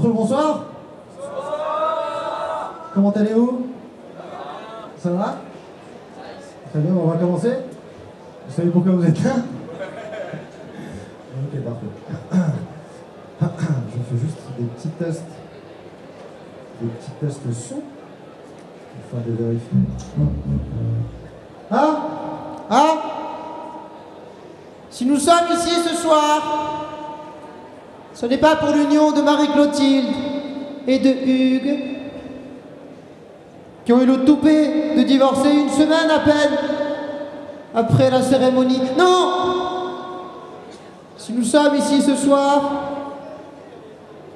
retrouve, bonsoir. Comment allez-vous? Ça va? Très bien, on va commencer. Vous savez pourquoi vous êtes là? Ok, parfait. Je fais juste des petits tests. Des petits tests son. Afin de vérifier. Ah Ah Si nous sommes ici ce soir, ce n'est pas pour l'union de Marie-Clotilde et de Hugues, qui ont eu le toupet de divorcer une semaine à peine après la cérémonie. Non Si nous sommes ici ce soir,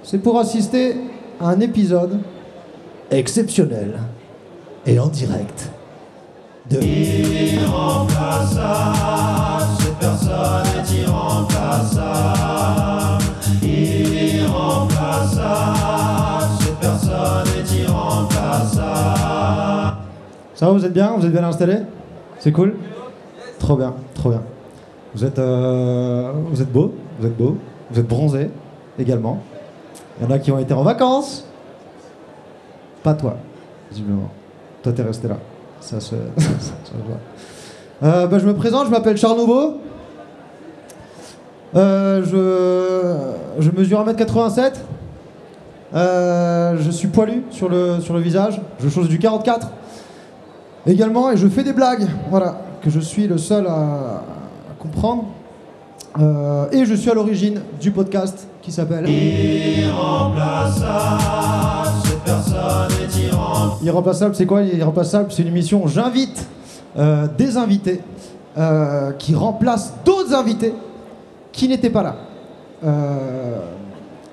c'est pour assister à un épisode exceptionnel et en direct de... Cette personne est irremplaçable. Irremplaçable. Ça va, vous êtes bien? Vous êtes bien installés C'est cool? Trop bien, trop bien. Vous êtes, euh, vous êtes beau, vous êtes beau, vous êtes bronzé également. Il y en a qui ont été en vacances. Pas toi, visiblement. Toi, t'es resté là. Ça se, voit. Euh, bah, je me présente, je m'appelle Charles Nouveau. Euh, je, je mesure 1m87. Euh, je suis poilu sur le, sur le visage. Je chose du 44 également et je fais des blagues, voilà, que je suis le seul à, à comprendre. Euh, et je suis à l'origine du podcast qui s'appelle Irremplaçable. Cette personne est irremplaçable. Irremplaçable. C'est quoi Irremplaçable C'est une émission où j'invite euh, des invités euh, qui remplacent d'autres invités qui n'étaient pas là.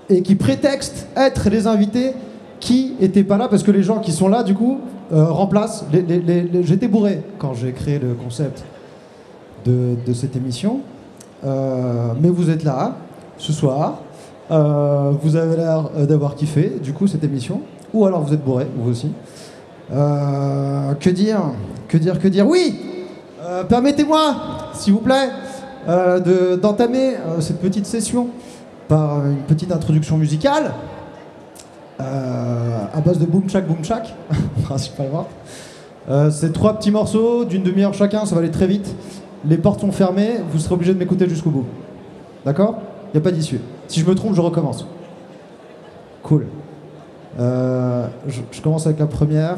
Et qui prétextent être les invités qui n'étaient pas là parce que les gens qui sont là, du coup, euh, remplacent. les- J'étais bourré quand j'ai créé le concept de, cette émission. Euh, mais vous êtes là ce soir. Euh, vous avez l'air d'avoir kiffé, du coup, cette émission. Ou alors vous êtes bourré, vous aussi. Que dire Que dire Que dire? Oui Permettez-moi, s'il vous plaît, de- d'entamer cette petite session par une petite introduction musicale à base de boom chak boom chak, principalement. Euh, c'est trois petits morceaux d'une demi-heure chacun, ça va aller très vite. Les portes sont fermées, vous serez obligé de m'écouter jusqu'au bout. D'accord? Il n'y a pas d'issue. Si je me trompe, je recommence. Cool. Euh, je, je commence avec la première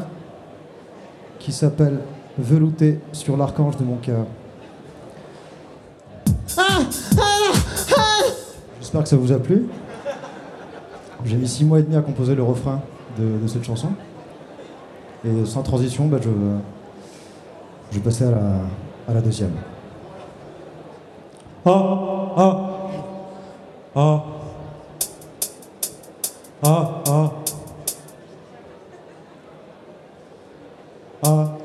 qui s'appelle Velouté sur l'archange de mon cœur. J'espère que ça vous a plu. J'ai mis six mois et demi à composer le refrain de, cette chanson. Et sans transition, bah, je, je vais passer à la, à la deuxième. Ah, ah, ah, ah. Ah, Uh-huh.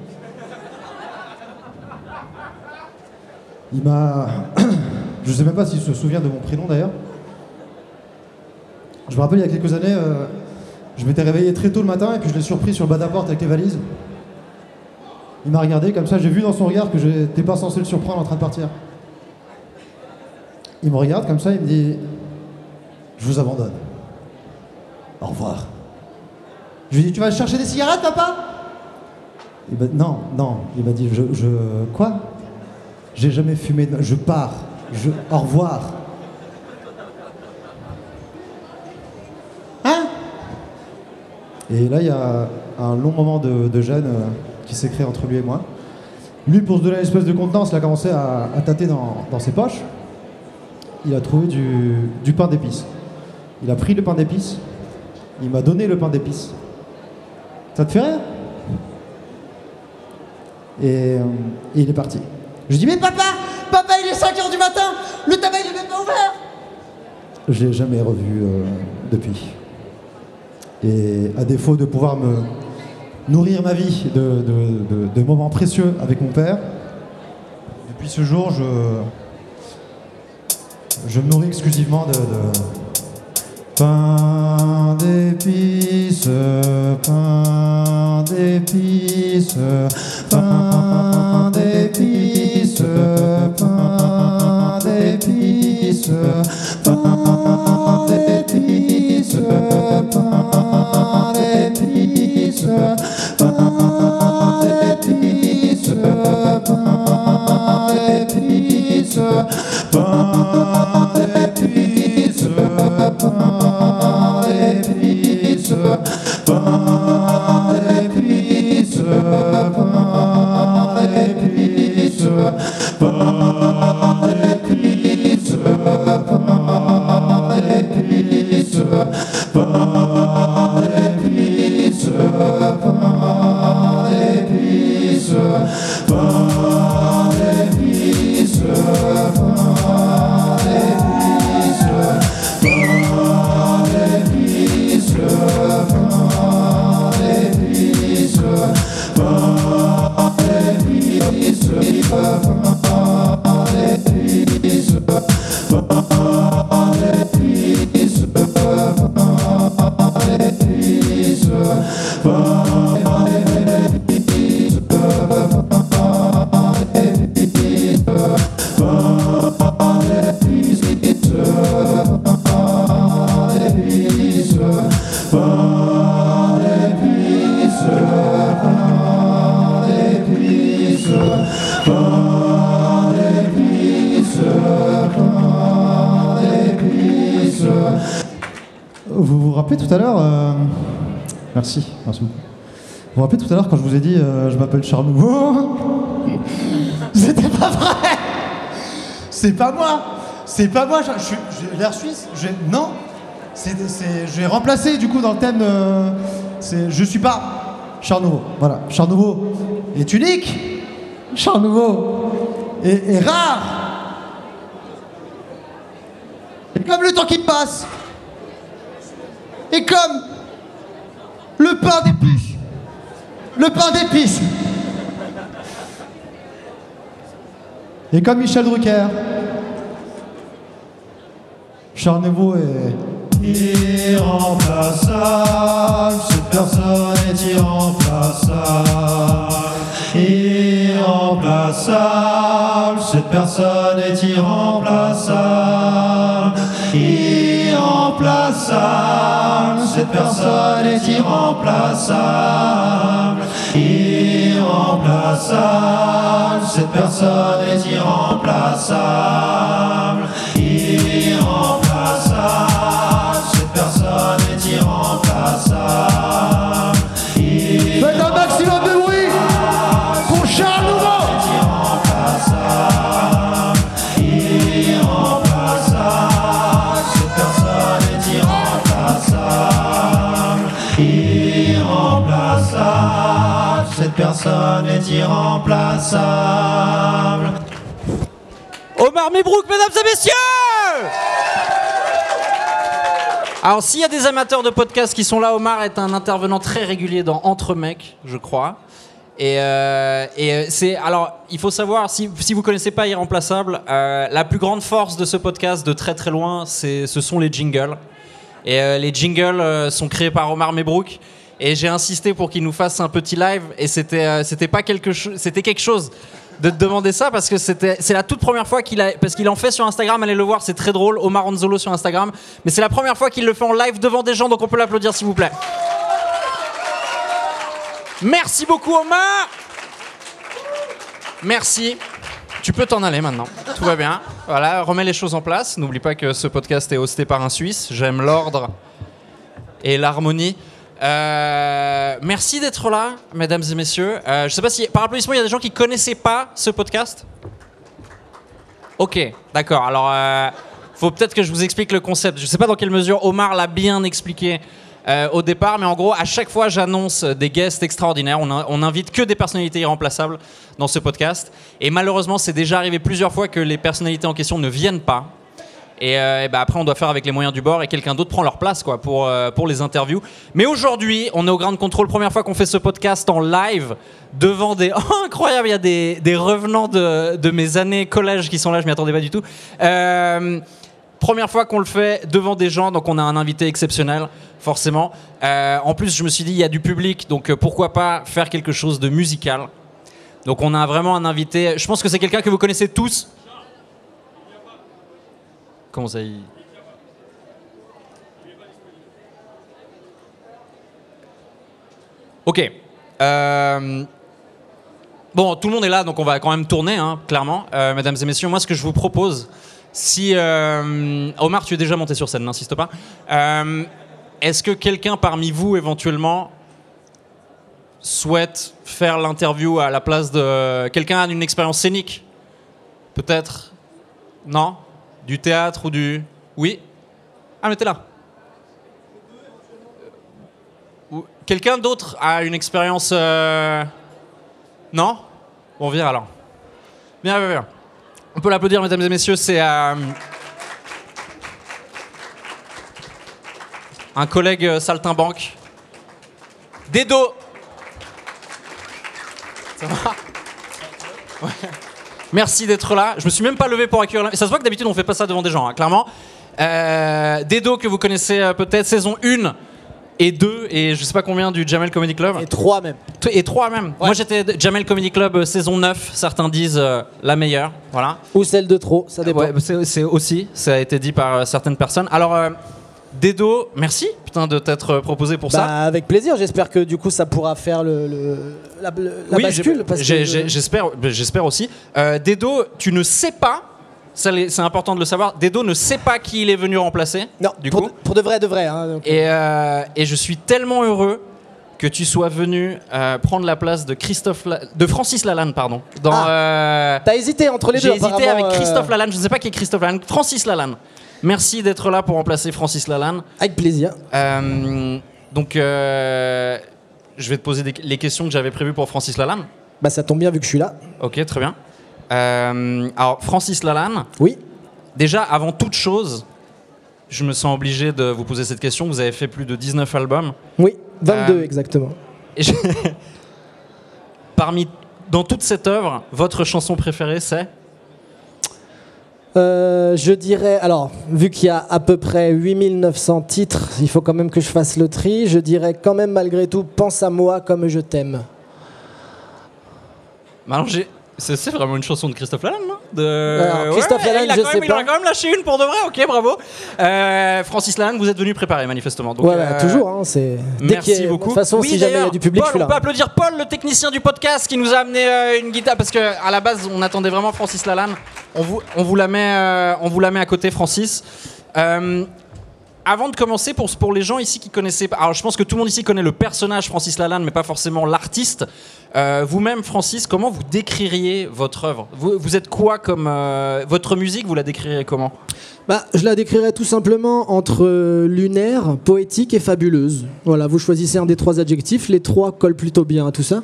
Il m'a. Je sais même pas s'il se souvient de mon prénom d'ailleurs. Je me rappelle il y a quelques années, euh, je m'étais réveillé très tôt le matin et puis je l'ai surpris sur le bas de la porte avec les valises. Il m'a regardé comme ça, j'ai vu dans son regard que j'étais pas censé le surprendre en train de partir. Il me regarde comme ça, il me dit Je vous abandonne. Au revoir. Je lui dit Tu vas chercher des cigarettes, papa? Il m'a Non, non. Il m'a dit Je. je quoi? J'ai jamais fumé. de- Je pars. Je. Au revoir. Hein? Et là, il y a un long moment de, de gêne euh, qui s'est créé entre lui et moi. Lui, pour se donner une espèce de contenance, il a commencé à, à tâter dans, dans ses poches. Il a trouvé du, du pain d'épices. Il a pris le pain d'épices. Il m'a donné le pain d'épices. Ça te fait rire et, euh, et il est parti. Je dis, mais papa Papa, il est 5h du matin Le tabac, il est même pas ouvert Je l'ai jamais revu euh, depuis. Et à défaut de pouvoir me nourrir ma vie de, moments précieux avec mon père, depuis ce jour, je, je me nourris exclusivement de, de pain d'épices, pain d'épices, pain d'épices, pain d'épices, pain d'épices, pain d'épices, pain d'épices, pain d'épices, pain quand je vous ai dit euh, je m'appelle Charles Nouveau C'était pas vrai C'est pas moi C'est pas moi, je, suis j'ai l'air suisse Non vais remplacer du coup dans le thème euh, Je suis pas Charles Nouveau. Voilà, Charles Nouveau est unique Charles Nouveau est, est rare Et comme le temps qui passe et comme le pain d'épices. Le pain d'épices. Et comme Michel Drucker. Charles Nouveau est. Irremplaçable, cette personne est irremplaçable. Irremplaçable, cette personne est irremplaçable. Irremplaçable, cette personne est irremplaçable. Irremplaçable, cette personne est irremplaçable. Irremplaçable, Personne est irremplaçable. Omar Mebrouk, mesdames et messieurs Alors, s'il y a des amateurs de podcasts qui sont là, Omar est un intervenant très régulier dans Entre mecs, je crois. Et, euh, euh, c'est alors, il faut savoir si, si vous connaissez pas Irremplaçable, euh, la plus grande force de ce podcast, de très très loin, c'est ce sont les jingles. Et les jingles sont créés par Omar Mebrook. Et j'ai insisté pour qu'il nous fasse un petit live. Et c'était euh, c'était pas quelque chose, c'était quelque chose de te demander ça parce que c'était c'est la toute première fois qu'il a parce qu'il en fait sur Instagram. Allez le voir, c'est très drôle. Omar Anzolo sur Instagram. Mais c'est la première fois qu'il le fait en live devant des gens, donc on peut l'applaudir s'il vous plaît. Merci beaucoup Omar. Merci. Tu peux t'en aller maintenant. Tout va bien. Voilà, remets les choses en place. N'oublie pas que ce podcast est hosté par un Suisse. J'aime l'ordre et l'harmonie. Euh, merci d'être là, mesdames et messieurs. Euh, je sais pas si par applaudissement il y a des gens qui connaissaient pas ce podcast. Ok, d'accord. Alors, euh, faut peut-être que je vous explique le concept. Je sais pas dans quelle mesure Omar l'a bien expliqué euh, au départ, mais en gros, à chaque fois, j'annonce des guests extraordinaires. On, a- on invite que des personnalités irremplaçables dans ce podcast. Et malheureusement, c'est déjà arrivé plusieurs fois que les personnalités en question ne viennent pas. Et, euh, ben après, on doit faire avec les moyens du bord et quelqu'un d'autre prend leur place quoi, pour, euh, pour les interviews. Mais aujourd'hui, on est au Grand Contrôle, première fois qu'on fait ce podcast en live devant des. Oh, incroyable, il y a des, des revenants de, de mes années collège qui sont là, je m'y attendais pas du tout. Euh, Première fois qu'on le fait devant des gens, donc on a un invité exceptionnel, forcément. Euh, en plus, je me suis dit, il y a du public, donc pourquoi pas faire quelque chose de musical. Donc on a vraiment un invité, je pense que c'est quelqu'un que vous connaissez tous. Comment ça il- Ok. Euh, Bon, tout le monde est là, donc on va quand même tourner, hein, clairement. Euh, mesdames et messieurs, moi, ce que je vous propose, si... euh, Omar, tu es déjà monté sur scène, n'insiste pas. Euh, Est-ce que quelqu'un parmi vous, éventuellement, souhaite faire l'interview à la place de... Quelqu'un a une expérience scénique Peut-être? Non? Du théâtre ou du... Oui Ah, mais t'es là. Quelqu'un d'autre a une expérience... euh, non? Bon, viens alors. Viens, viens, viens. On peut l'applaudir, mesdames et messieurs, c'est euh, un collègue euh, saltimbanque. Dedo Ça va? Merci d'être là. Je me suis même pas levé pour accueillir. la- Ça se voit que d'habitude on fait pas ça devant des gens, hein, clairement. Euh, Dedo que vous connaissez euh, peut-être saison 1 et 2 et je sais pas combien du Jamel Comedy Club. Et trois même. Et 3 même. Moi j'étais Jamel Comedy Club euh, saison 9, certains disent euh, la meilleure. Voilà. Ou celle de trop, ça dépend. Ouais, c'est aussi, ça a été dit par certaines personnes. Alors, Dedo, merci putain de t'être euh, proposé pour Bah, ça. avec plaisir, j'espère que du coup ça pourra faire le, le- la, la Oui, bascule. je- j'ai- j'espère, bah, aussi. Euh, Dedo, tu ne sais pas, c'est important de le savoir. Dedo ne sait pas qui il est venu remplacer. Non, du pour, coup. de, pour de vrai, de vrai. hein, donc. Et, euh, et je suis tellement heureux que tu sois venu euh, prendre la place de Christophe, La- de Francis Lalanne, pardon. Dans, euh, T'as hésité entre les deux. J'ai hésité avec euh, Christophe Lalanne. Je ne sais pas qui est Christophe Lalanne. Francis Lalanne. Merci d'être là pour remplacer Francis Lalanne. Avec plaisir. Euh, donc, euh, je vais te poser des- les questions que j'avais prévues pour Francis Lalanne. Bah ça tombe bien vu que je suis là. Ok, très bien. Euh, alors, Francis Lalanne, Oui. déjà, avant toute chose, je me sens obligé de vous poser cette question. Vous avez fait plus de 19 albums. Oui. 22 Euh, exactement. Et je- Parmi, dans toute cette œuvre, votre chanson préférée, c'est? Euh, je dirais, alors, vu qu'il y a à peu près 8900 titres, il faut quand même que je fasse le tri. Je dirais quand même malgré tout, pense à moi comme je t'aime. J'ai- C'est vraiment une chanson de Christophe Lalanne, de... Alors, Christophe Lalanne, il a je quand sais même, Il en pas. a quand même lâché une pour de vrai, ok, bravo. Euh, Francis Lalanne, vous êtes venu préparer manifestement. Donc, voilà, euh, toujours. Hein, c'est. dès qu'il y Merci a- beaucoup. De toute façon, Oui, si jamais il y a d'ailleurs, du public, Paul, je suis On peut applaudir Paul, le technicien du podcast, qui nous a amené euh, une guitare parce que à la base, on attendait vraiment Francis Lalanne. On vous, on vous la met, euh, on vous la met à côté, Francis. Euh, avant de commencer, pour, pour les gens ici qui connaissaient pas, alors je pense que tout le monde ici connaît le personnage Francis Lalanne, mais pas forcément l'artiste. Euh, Vous-même, Francis, comment vous décririez votre œuvre? Vous, vous êtes quoi comme euh, votre musique Vous la décririez comment? Bah, je la décrirais tout simplement entre euh, lunaire, poétique et fabuleuse. Voilà, vous choisissez un des trois adjectifs. Les trois collent plutôt bien à tout ça.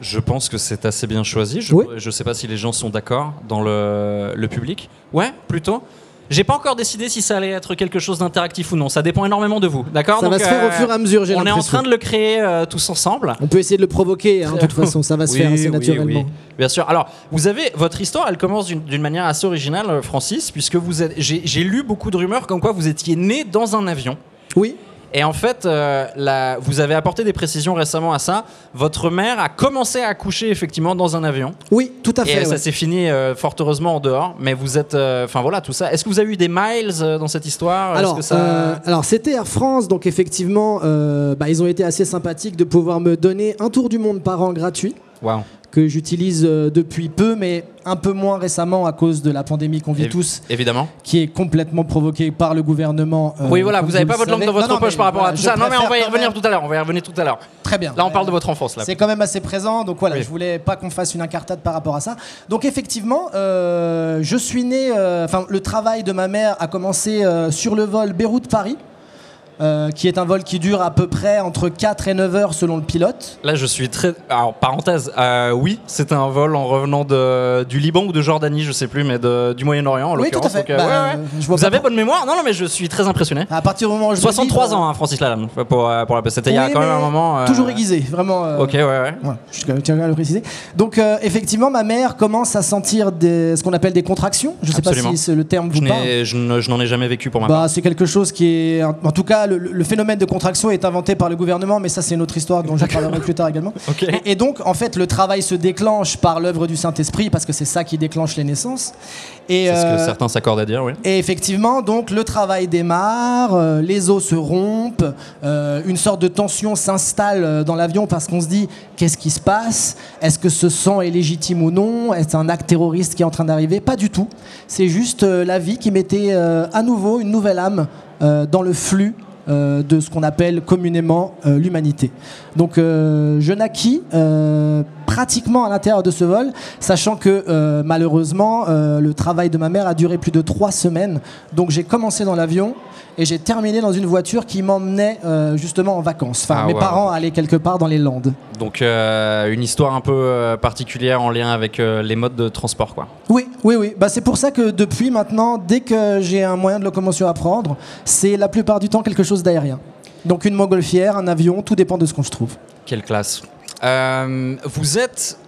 Je pense que c'est assez bien choisi. Je Oui. ne sais pas si les gens sont d'accord dans le, le public. Ouais, plutôt. J'ai pas encore décidé si ça allait être quelque chose d'interactif ou non. Ça dépend énormément de vous. D'accord Ça va se faire au euh, fur et à mesure, j'ai On est en train de le créer euh, tous ensemble. On peut essayer de le provoquer, hein, de toute façon, ça va se Oui, faire assez oui, naturellement. oui. Bien sûr. Alors, vous avez votre histoire, elle commence d'une d'une manière assez originale, euh, Francis, puisque vous êtes. J'ai j'ai lu beaucoup de rumeurs comme quoi vous étiez né dans un avion. Oui, Et en fait, euh, la- vous avez apporté des précisions récemment à ça. Votre mère a commencé à accoucher effectivement dans un avion. oui, tout à Et fait. ça ouais. s'est fini euh, fort heureusement en dehors. Mais vous êtes. euh, Enfin voilà, tout ça. Est-ce que vous avez eu des miles dans cette histoire? Alors, ça... c'était Air France, donc effectivement, bah, ils ont été assez sympathiques de pouvoir me donner un tour du monde par an gratuit Waouh. Que j'utilise euh, depuis peu, mais un peu moins récemment à cause de la pandémie qu'on vit Évi- tous, Évidemment. qui est complètement provoquée par le gouvernement. euh, oui, voilà, vous n'avez pas votre langue dans votre Non, poche par rapport voilà, à tout ça. Non, mais on va y revenir tout à l'heure. On va y revenir tout à l'heure. Très bien. Là, on parle de votre enfance. C'est quand même assez présent, donc voilà, Oui. je voulais pas qu'on fasse une incartade par rapport à ça. Donc effectivement, euh, je suis né, euh, enfin le travail de ma mère a commencé euh, sur le vol Beyrouth-Paris, euh, qui est un vol qui dure à peu près entre 4 et 9 heures selon le pilote. Là, je suis très. Alors, parenthèse, euh, oui, c'était un vol en revenant de, du Liban ou de Jordanie, je sais plus, mais de- du Moyen-Orient en Oui, tout à fait. Donc, euh, Bah, ouais, ouais. je vois Vous avez pour- bonne mémoire? Non, non, mais je suis très impressionné. À partir du moment où je me 63 livre, ans, hein, Francis Lalanne, pour, pour la C'était il y a quand même un moment. euh, Toujours aiguisé, vraiment. Ok, ouais, ouais. Voilà, je tiens à le préciser. Donc effectivement, ma mère commence à sentir des, ce qu'on appelle des contractions. Je ne sais Absolument. pas si c'est le terme vous parle. je ne- je n'en ai jamais vécu pour ma part. Bah, c'est quelque chose qui est. En tout cas, le, le phénomène de contraction est inventé par le gouvernement, mais ça, c'est une autre histoire dont je parlerai plus tard également. Et, et donc, en fait, le travail se déclenche par l'œuvre du Saint-Esprit, parce que c'est ça qui déclenche les naissances. C'est ce que euh, certains s'accordent à dire, oui. et effectivement, donc le travail démarre, euh, les os se rompent, euh, une sorte de tension s'installe dans l'avion parce qu'on se dit qu'est-ce qui se passe? Est-ce que ce sang est légitime ou non? Est-ce un acte terroriste qui est en train d'arriver? Pas du tout. C'est juste la vie qui mettait à nouveau une nouvelle âme euh, dans le flux. Euh, de ce qu'on appelle communément euh, l'humanité. Donc euh, je naquis pratiquement à l'intérieur de ce vol, sachant que malheureusement le travail de ma mère a duré plus de trois semaines. Donc j'ai commencé dans l'avion et j'ai terminé dans une voiture qui m'emmenait justement en vacances. Enfin, Ah, mes wow. parents allaient quelque part dans les Landes. Donc, une histoire un peu particulière en lien avec les modes de transport, quoi. Oui, oui, oui. Bah, c'est pour ça que depuis maintenant, dès que j'ai un moyen de locomotion à prendre, c'est la plupart du temps quelque chose d'aérien. Donc une montgolfière, un avion, tout dépend de ce qu'on se trouve. Quelle classe. Euh, vous êtes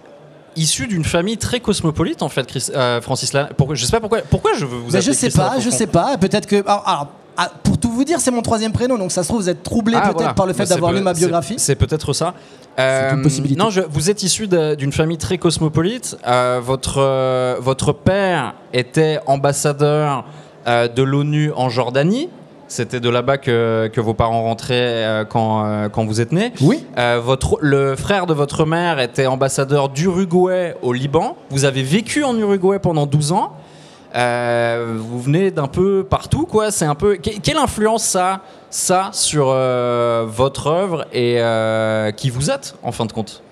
issu d'une famille très cosmopolite, en fait, Chris- euh, Francis Lalanne. Pourquoi, je sais pas pourquoi, pourquoi je veux vous appeler je sais Christophe, pas, je sais pas. Peut-être que. Alors, alors, ah, pour tout vous dire, c'est mon troisième prénom, donc ça se trouve, vous êtes troublé Ah, peut-être voilà. par le fait Bah, c'est d'avoir lu ma biographie. C'est peut-être ça. Euh, une possibilité. Non, je- vous êtes issu d'une famille très cosmopolite. Euh, votre, votre père était ambassadeur de l'ONU en Jordanie. C'était de là-bas que, que vos parents rentraient euh, quand, euh, quand vous êtes né. Oui. Euh, votre, le frère de votre mère était ambassadeur d'Uruguay au Liban. Vous avez vécu en Uruguay pendant 12 ans. Euh, vous venez d'un peu partout, quoi. C'est un peu. que- Quelle influence ça, ça sur euh, votre œuvre et euh, qui vous êtes, en fin de compte?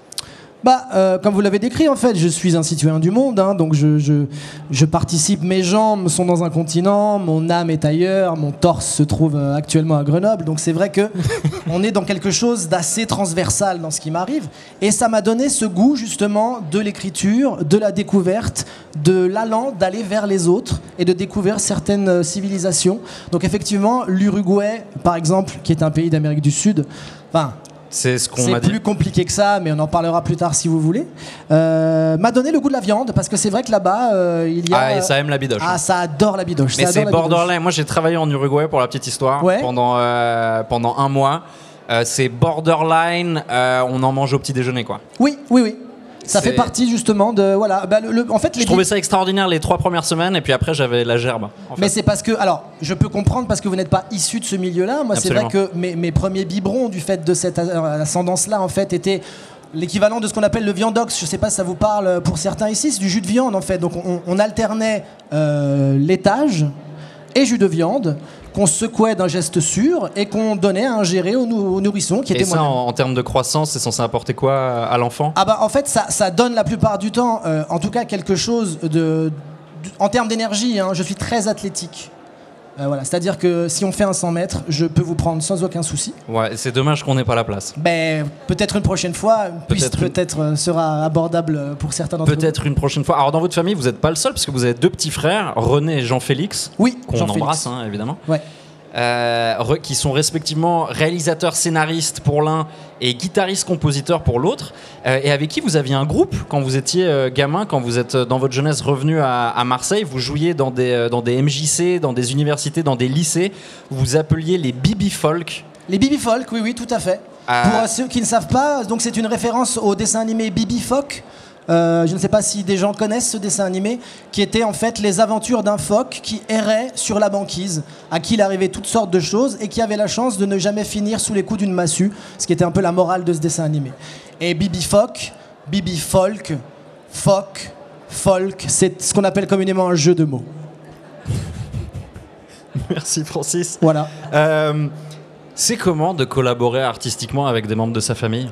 Bah, euh, comme vous l'avez décrit, en fait, je suis un citoyen du monde, hein, donc je, je, je participe. Mes jambes sont dans un continent, mon âme est ailleurs, mon torse se trouve euh, actuellement à Grenoble. Donc c'est vrai que on est dans quelque chose d'assez transversal dans ce qui m'arrive, et ça m'a donné ce goût justement de l'écriture, de la découverte, de l'allant d'aller vers les autres et de découvrir certaines euh, civilisations. Donc effectivement, l'Uruguay, par exemple, qui est un pays d'Amérique du Sud, enfin C'est ce qu'on c'est m'a dit. plus compliqué que ça, mais on en parlera plus tard si vous voulez. Euh, m'a donné le goût de la viande parce que c'est vrai que là-bas euh, il y a. Ah, et ça aime la bidoche. Ah, ça adore la bidoche. Mais c'est borderline. Moi, j'ai travaillé en Uruguay pour la petite histoire Ouais. pendant, euh, pendant un mois. C'est borderline. on en mange au petit déjeuner, quoi. Oui, oui, oui. Ça fait partie justement de voilà. bah, le- le- en fait, les Je trouvais ça extraordinaire les trois premières semaines, et puis après, j'avais la gerbe. en fait. Mais c'est parce que, alors, je peux comprendre parce que vous n'êtes pas issu de ce milieu-là. Moi, c'est vrai que mes, mes premiers biberons du fait de cette euh, ascendance-là, en fait, étaient l'équivalent de ce qu'on appelle le viandox. Je sais pas si ça vous parle euh, pour certains ici. C'est du jus de viande, en fait. Donc, on, on alternait euh, laitage et jus de viande qu'on secouait d'un geste sûr et qu'on donnait à ingérer au, nou- au nourrisson qui Et était ça, en, en termes de croissance, c'est censé apporter quoi à l'enfant? Ah bah en fait ça, ça donne la plupart du temps, euh, en tout cas quelque chose de, de- en termes d'énergie. hein, je suis très athlétique. Euh, voilà, c'est-à-dire que si on fait un 100 mètres, je peux vous prendre sans aucun souci. Ouais, c'est dommage qu'on n'ait pas la place. Ben, peut-être une prochaine fois, Peut-être une- peut-être euh, sera abordable pour certains d'entre vous. Peut-être une prochaine fois. Alors dans votre famille, vous n'êtes pas le seul parce que vous avez deux petits frères, René et Jean-Félix, Oui, qu'on embrasse hein, évidemment, Ouais. Euh, qui sont respectivement réalisateurs, scénaristes pour l'un et guitaristes-compositeurs pour l'autre, euh, et avec qui vous aviez un groupe quand vous étiez euh, gamin, quand vous êtes euh, dans votre jeunesse revenu à, à Marseille, vous jouiez dans des, dans des MJC, dans des universités, dans des lycées, vous vous appeliez les Bibi Folk. Les Bibi Folk, oui, oui, tout à fait. Pour ceux qui ne savent pas, donc c'est une référence au dessin animé Bibi Folk. Euh, je ne sais pas si des gens connaissent ce dessin animé, qui était en fait les aventures d'un phoque qui errait sur la banquise, à qui il arrivait toutes sortes de choses et qui avait la chance de ne jamais finir sous les coups d'une massue, ce qui était un peu la morale de ce dessin animé. Et Bibi Folk, Bibi Folk, Folk, Folk, c'est ce qu'on appelle communément un jeu de mots. Merci Francis. Voilà. Euh, c'est comment de collaborer artistiquement avec des membres de sa famille?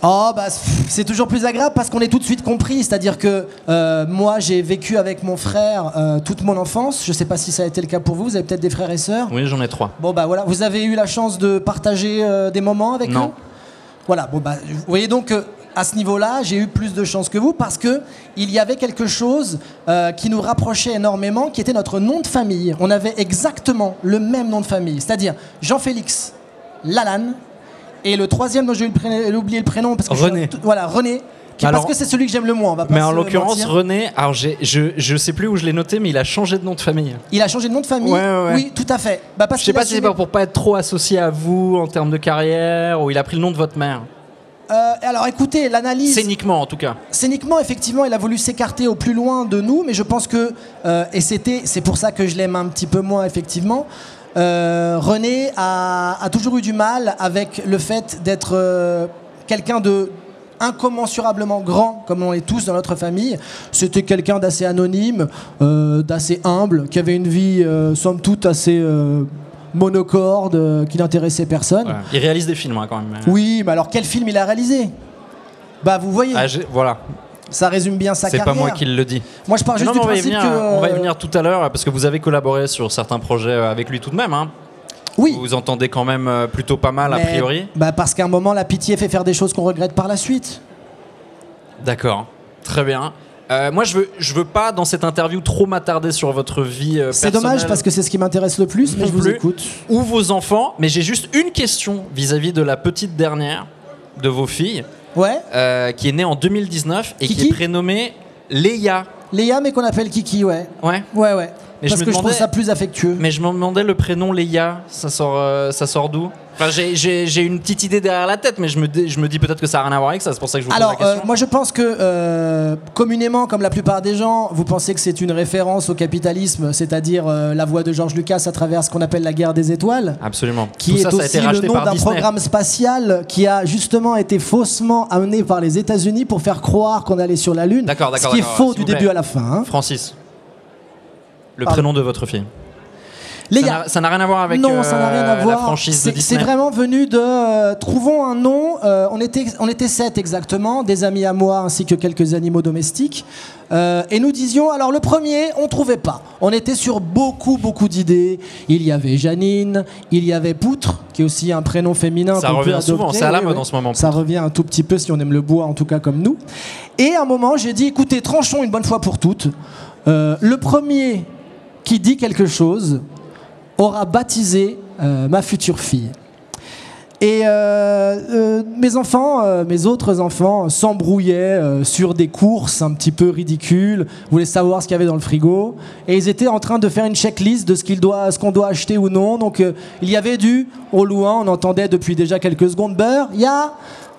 Oh bah c'est toujours plus agréable parce qu'on est tout de suite compris. C'est-à-dire que euh, moi j'ai vécu avec mon frère euh, toute mon enfance. Je sais pas si ça a été le cas pour vous. Vous avez peut-être des frères et sœurs. Oui, j'en ai trois. Bon bah voilà, vous avez eu la chance de partager euh, des moments avec Non. eux? Voilà. Bon bah vous voyez donc à ce niveau-là, j'ai eu plus de chance que vous parce que il y avait quelque chose euh, qui nous rapprochait énormément, qui était notre nom de famille. On avait exactement le même nom de famille, c'est-à-dire Jean-Félix Lalanne et le troisième dont j'ai oublié le prénom parce que René. voilà René. Qui, Alors- parce que c'est celui que j'aime le moins. On va Mais en l'occurrence. René, alors je, je sais plus où je l'ai noté, mais il a changé de nom de famille. il a changé de nom de famille. Ouais, ouais, ouais. Oui, tout à fait. Bah, parce Je sais pas si c'est pas pour pas être trop associé à vous en termes de carrière, ou il a pris le nom de votre mère. Euh, alors écoutez, l'analyse. Scéniquement en tout cas. Scéniquement, effectivement, il a voulu s'écarter au plus loin de nous, mais je pense que, euh, et c'était, c'est pour ça que je l'aime un petit peu moins, effectivement. Euh, René a, a toujours eu du mal avec le fait d'être euh, quelqu'un de incommensurablement grand, comme on est tous dans notre famille. C'était quelqu'un d'assez anonyme, euh, d'assez humble, qui avait une vie, euh, somme toute, assez euh, monocorde, qui n'intéressait personne. Ouais. Il réalise des films hein, quand même. Oui, mais alors quel film il a réalisé? Bah vous voyez, Ah, voilà, ça résume bien sa c'est carrière. pas moi qui le dis. Moi, je pars juste non, du on, va y principe venir, que. on va y euh, venir tout à l'heure parce que vous avez collaboré sur certains projets avec lui tout de même. hein. Oui. Vous vous entendez quand même euh, plutôt pas mal a priori. Bah parce qu'à un moment, la pitié fait faire des choses qu'on regrette par la suite. D'accord, très bien. Euh, moi, je veux, je veux pas dans cette interview trop m'attarder sur votre vie euh, C'est dommage parce que c'est ce qui m'intéresse le plus, mais je vous plus. écoute. ou vos enfants, mais j'ai juste une question vis-à-vis de la petite dernière de vos filles, Ouais. euh, qui est née en 2019 et qui est prénommée Léa. Léa, mais qu'on appelle Kiki, ouais. Ouais. Ouais, ouais. Mais parce je me que je trouve ça plus affectueux. Mais je me demandais le prénom Léa, ça sort, euh, ça sort d'où? Enfin, j'ai- une petite idée derrière la tête, mais je me, dis- je me dis peut-être que ça n'a rien à voir avec ça. C'est pour ça que je vous Alors, pose la euh, question. moi je pense que euh, communément, comme la plupart des gens, vous pensez que c'est une référence au capitalisme, c'est-à-dire euh, la voix de George Lucas à travers ce qu'on appelle la guerre des étoiles. Absolument. qui Tout est ça, ça a aussi été le racheté nom par d'un Disney. programme spatial qui a justement été faussement amené par les États-Unis pour faire croire qu'on allait sur la Lune. D'accord, Ce d'accord, qui est d'accord, faux s'il du vous plaît. début à la fin. hein. Francis. Le Pardon. prénom de votre fille. Les Ça n'a- ça n'a rien à voir avec non, ça n'a rien à euh, voir. la franchise de C'est- Disney. C'est vraiment venu de euh, trouvons un nom. euh, on était on était sept exactement, des amis à moi ainsi que quelques animaux domestiques. Euh, et nous disions alors le premier, on trouvait pas. On était sur beaucoup beaucoup d'idées. Il y avait Janine, il y avait Poutre, qui est aussi un prénom féminin. Ça peut revient souvent, c'est à la mode oui. en ce moment, Ça revient un tout petit peu si on aime le bois, en tout cas comme nous. Et à un moment, j'ai dit écoutez, tranchons une bonne fois pour toutes. Euh, le premier qui dit quelque chose aura baptisé euh, ma future fille. Et euh, euh, mes enfants, euh, mes autres enfants, s'embrouillaient sur des courses un petit peu ridicules, voulaient savoir ce qu'il y avait dans le frigo, et ils étaient en train de faire une checklist de ce qu'il doit, ce qu'on doit acheter ou non. Donc il y avait du, au loin, on entendait depuis déjà quelques secondes beurre, il y a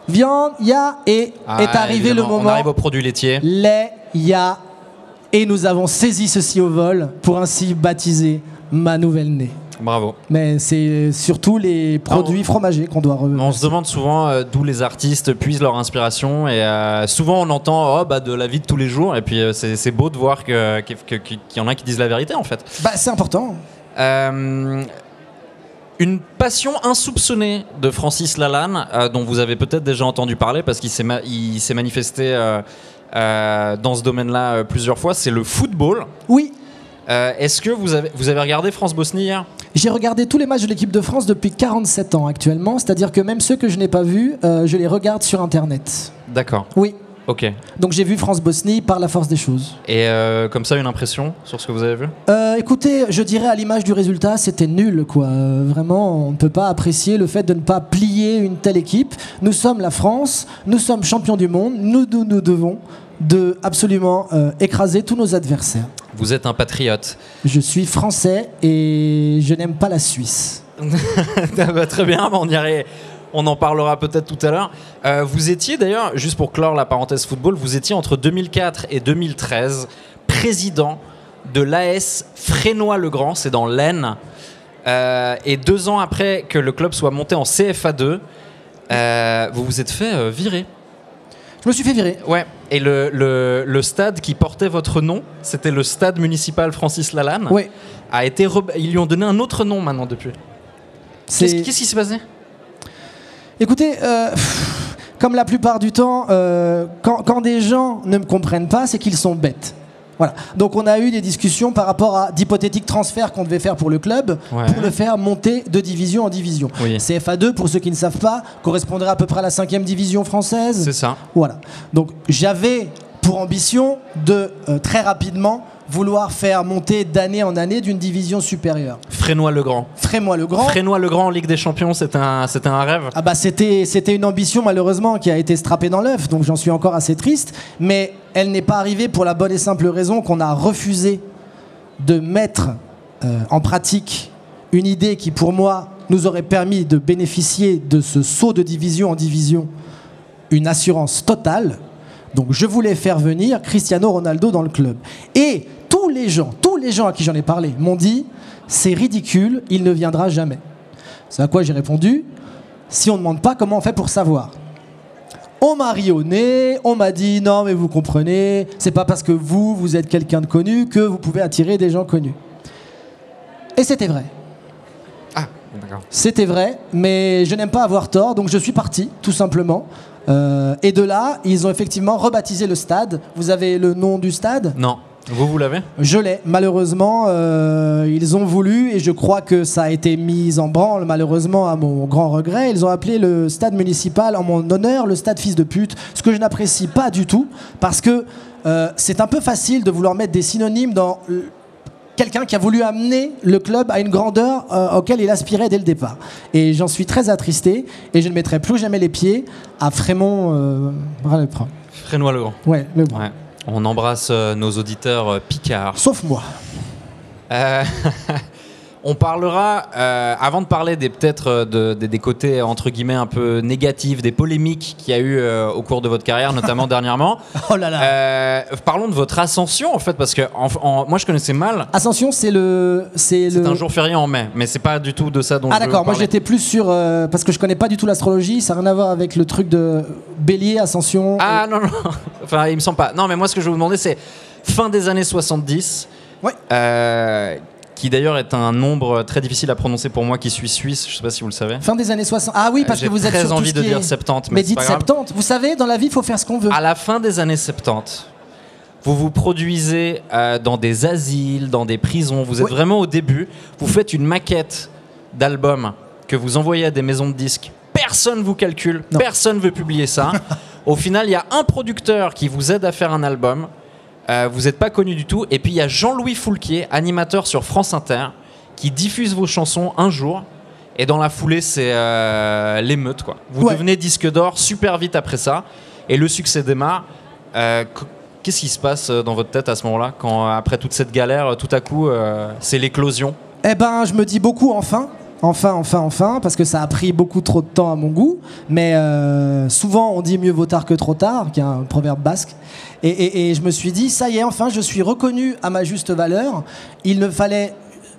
viande, il y a, et Ah, est arrivé évidemment, le On moment arrive aux produits laitiers. lait, ya, et nous avons saisi ceci au vol pour ainsi baptiser ma nouvelle née. Bravo. Mais c'est surtout les produits fromagers qu'on doit re- On se demande souvent euh, d'où les artistes puisent leur inspiration et euh, souvent on entend oh, bah, de la vie de tous les jours et puis euh, c'est beau de voir que- que- que- qu'il y en a qui disent la vérité en fait. Bah, c'est important. Euh, une passion insoupçonnée de Francis Lalanne, euh, dont vous avez peut-être déjà entendu parler parce qu'il s'est ma- manifesté euh, euh, dans ce domaine-là euh, plusieurs fois, c'est le football. Oui, Euh, Est-ce que vous avez, vous avez regardé France-Bosnie hier? J'ai regardé tous les matchs de l'équipe de France depuis 47 ans actuellement, c'est-à-dire que même ceux que je n'ai pas vus, euh, je les regarde sur Internet. D'accord. Oui, Ok. donc j'ai vu France-Bosnie par la force des choses. Et euh, comme ça, une impression sur ce que vous avez vu? Euh, écoutez, je dirais à l'image du résultat, c'était nul, quoi. Euh, vraiment, on ne peut pas apprécier le fait de ne pas plier une telle équipe. Nous sommes la France, nous sommes champions du monde, nous nous, nous devons de absolument écraser tous nos adversaires. Vous êtes un patriote. Je suis français et je n'aime pas la Suisse. Ah bah, très bien, on y arrive. On en parlera peut-être tout à l'heure. Euh, vous étiez d'ailleurs, juste pour clore la parenthèse football, vous étiez entre 2004 et 2013 président de l'AS Frénois-le-Grand, c'est dans l'Aisne. Euh, et deux ans après que le club soit monté en CFA2, euh, vous vous êtes fait virer. Je me suis fait virer. Ouais. Et le, le- le stade qui portait votre nom, c'était le stade municipal Francis Lalanne, a été re- ils lui ont donné un autre nom maintenant depuis. Qu'est-ce qui s'est passé? Écoutez, euh, pff, comme la plupart du temps, euh, quand, quand des gens ne me comprennent pas, c'est qu'ils sont bêtes. Voilà. Donc on a eu des discussions par rapport à d'hypothétiques transferts qu'on devait faire pour le club, Ouais. pour le faire monter de division en division. Oui. CFA2, pour ceux qui ne savent pas, correspondrait à peu près à la cinquième division française. C'est ça. Voilà. Donc j'avais pour ambition de euh, très rapidement vouloir faire monter d'année en année d'une division supérieure. Frénois-le-Grand. Ferai-moi le grand. Frénois-le-Grand en Ligue des Champions, c'était un, c'était un rêve. Ah bah c'était c'était une ambition malheureusement qui a été strappée dans l'œuf, donc j'en suis encore assez triste. Mais elle n'est pas arrivée pour la bonne et simple raison qu'on a refusé de mettre euh, en pratique une idée qui pour moi nous aurait permis de bénéficier de ce saut de division en division, une assurance totale. Donc je voulais faire venir Cristiano Ronaldo dans le club. Et tous les gens, tous les gens à qui j'en ai parlé m'ont dit c'est ridicule, il ne viendra jamais. C'est à quoi j'ai répondu si on ne demande pas comment on fait pour savoir. On m'a ri au nez, on m'a dit non mais vous comprenez, c'est pas parce que vous, vous êtes quelqu'un de connu que vous pouvez attirer des gens connus. Et c'était vrai. Ah, d'accord. C'était vrai, mais je n'aime pas avoir tort, donc je suis parti, tout simplement. Euh, et de là, ils ont effectivement rebaptisé le stade. Vous avez le nom du stade Non. Vous, vous l'avez Je l'ai. Malheureusement, euh, ils ont voulu, et je crois que ça a été mis en branle, malheureusement, à mon grand regret. Ils ont appelé le stade municipal, en mon honneur, le stade fils de pute, ce que je n'apprécie pas du tout, parce que euh, c'est un peu facile de vouloir mettre des synonymes dans quelqu'un qui a voulu amener le club à une grandeur euh, auquel il aspirait dès le départ. Et j'en suis très attristé, et je ne mettrai plus jamais les pieds à Frémont. Euh, le prin- Frénois-le-Grand. ouais, le- Ouais. On embrasse euh, nos auditeurs euh, picards. Sauf moi. On parlera, euh, avant de parler des peut-être euh, de- des- côtés entre guillemets un peu négatifs, des polémiques qu'il y a eu euh, au cours de votre carrière, notamment dernièrement. Oh là là. Euh, parlons de votre ascension en fait, parce que en- en- moi je connaissais mal. Ascension, c'est le, c'est C'est le. un jour férié en mai, mais c'est pas du tout de ça dont Ah d'accord, moi j'étais plus sur parce que je connais pas du tout l'astrologie, ça n'a rien à voir avec le truc de Bélier, Ascension. Ah non, non, enfin il me semble pas. Non, mais moi ce que je vais vous demander c'est fin des années 70, Ouais. Qui d'ailleurs est un nombre très difficile à prononcer pour moi qui suis suisse, je sais pas si vous le savez. Fin des années 60. Ah oui, parce que vous êtes très sur tout envie ce de dire est- 70, mais, Mais dites pas grave. 70. Vous savez, dans la vie, il faut faire ce qu'on veut. À la fin des années 70, vous vous produisez euh, dans des asiles, dans des prisons, vous êtes Oui. vraiment au début, vous faites une maquette d'album que vous envoyez à des maisons de disques, personne vous calcule, Non. personne veut publier ça. au final, il y a un producteur qui vous aide à faire un album, euh, vous n'êtes pas connu du tout, et puis il y a Jean-Louis Foulquier, animateur sur France Inter, qui diffuse vos chansons un jour. Et dans la foulée, c'est euh, l'émeute, quoi. Vous Ouais. devenez disque d'or super vite après ça, et le succès démarre. Euh, qu- Qu'est-ce qui se passe dans votre tête à ce moment-là, quand après toute cette galère, tout à coup, c'est l'éclosion? Eh ben, je me dis beaucoup enfin. Enfin, enfin, enfin, parce que ça a pris beaucoup trop de temps à mon goût. Mais euh, souvent, on dit mieux vaut tard que trop tard, qui est un proverbe basque. Et, je me suis dit, ça y est, enfin, je suis reconnu à ma juste valeur. Il ne fallait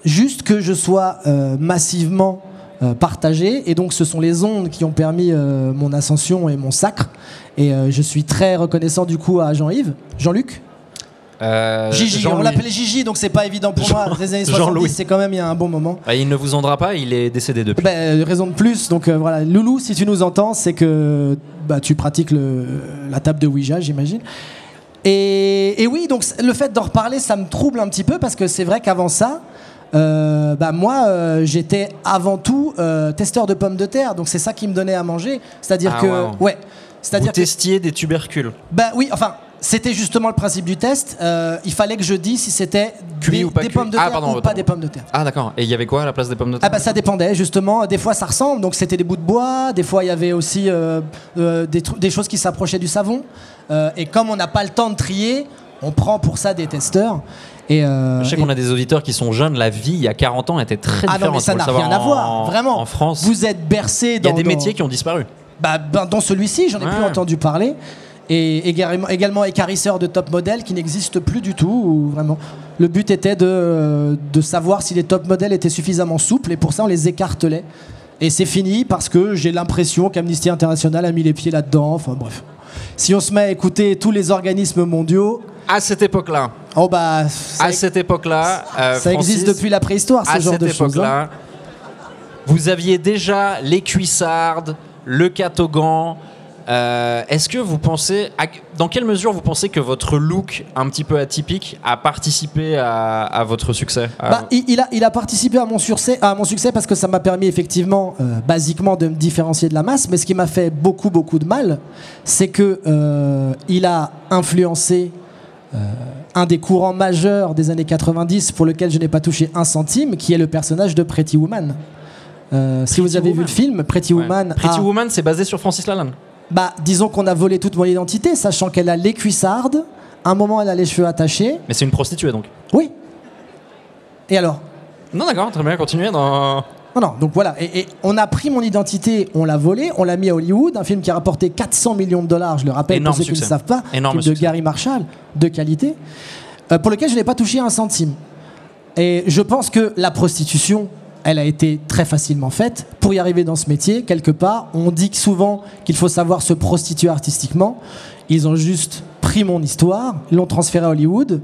juste que je sois euh, massivement euh, partagé. Et donc, ce sont les ondes qui ont permis mon ascension et mon sacre. Et je suis très reconnaissant du coup à Jean-Yves, Jean-Luc. Euh, Gigi, on l'appelait Gigi, donc c'est pas évident pour moi. Les années 70, Jean-Louis. c'est quand même il y a un bon moment. Ah, il ne vous en pas, il est décédé depuis. Ben, euh, raison de plus, donc euh, voilà, Loulou, si tu nous entends, c'est que bah, tu pratiques le, la table de Ouija, j'imagine. Et, et oui, donc le fait d'en reparler, ça me trouble un petit peu parce que c'est vrai qu'avant ça, euh, bah moi, euh, j'étais avant tout euh, testeur de pommes de terre, donc c'est ça qui me donnait à manger. C'est-à-dire Ah, que, wow. ouais, Vous c'est-à-dire que, testiez des tubercules. bah oui, enfin. C'était justement le principe du test. Euh, il fallait que je dise si c'était Cuit des, ou pas des cuit. pommes de Ah, terre pardon, ou pardon. pas des pommes de terre. Ah d'accord. Et il y avait quoi à la place des pommes de terre Ah bah ça dépendait justement. Des fois ça ressemble, donc c'était des bouts de bois. Des fois il y avait aussi euh, euh, des, choses qui s'approchaient du savon. Et comme on n'a pas le temps de trier, on prend pour ça des testeurs. Et, euh, Je sais qu'on a des auditeurs qui sont jeunes. La vie il y a 40 ans était très ah différente. non mais ça n'a rien à voir, en- vraiment. En France, vous êtes bercé il dans y a des dans- métiers qui ont disparu. Bah, ben, dans celui-ci, j'en ai plus entendu parler. Et également, écarisseur de top modèles qui n'existe plus du tout. ou vraiment. Le but était de, de savoir si les top modèles étaient suffisamment souples et pour ça on les écartelait. Et c'est fini parce que j'ai l'impression qu'Amnesty International a mis les pieds là-dedans. Enfin bref. Si on se met à écouter tous les organismes mondiaux, À cette époque-là, oh bah ça, à cette époque-là, euh, ça existe depuis la préhistoire ce à genre cette de choses. hein. époque-là, vous aviez déjà les cuissardes, le catogan. Euh, Est-ce que vous pensez, à- dans quelle mesure vous pensez que votre look un petit peu atypique a participé à, à votre succès à- Bah, il, il a, il a participé à mon, succès, à mon succès parce que ça m'a permis effectivement, euh, basiquement, de me différencier de la masse. Mais ce qui m'a fait beaucoup, beaucoup de mal, c'est que euh, il a influencé un des courants majeurs des années 90 pour lequel je n'ai pas touché un centime, qui est le personnage de Pretty Woman. Euh, si vous avez vu le film, Pretty Ouais. Woman, Pretty a- Woman, c'est basé sur Francis Lalanne. Bah, disons qu'on a volé toute mon identité, sachant qu'elle a les cuissardes. À un moment, elle a les cheveux attachés. Mais c'est une prostituée donc. Oui. Et alors? Non, d'accord, très bien, continuez dans. Non, non, donc voilà. Et, et on a pris mon identité, on l'a volée, on l'a mis à Hollywood, un film qui a rapporté 400 millions de dollars, je le rappelle Énorme pour ceux qui ne savent pas, Énorme film de succès. Gary Marshall, de qualité, euh, pour lequel je n'ai pas touché un centime. Et je pense que la prostitution, elle a été très facilement faite. Pour y arriver dans ce métier, quelque part, on dit souvent qu'il faut savoir se prostituer artistiquement. Ils ont juste pris mon histoire, l'ont transférée à Hollywood,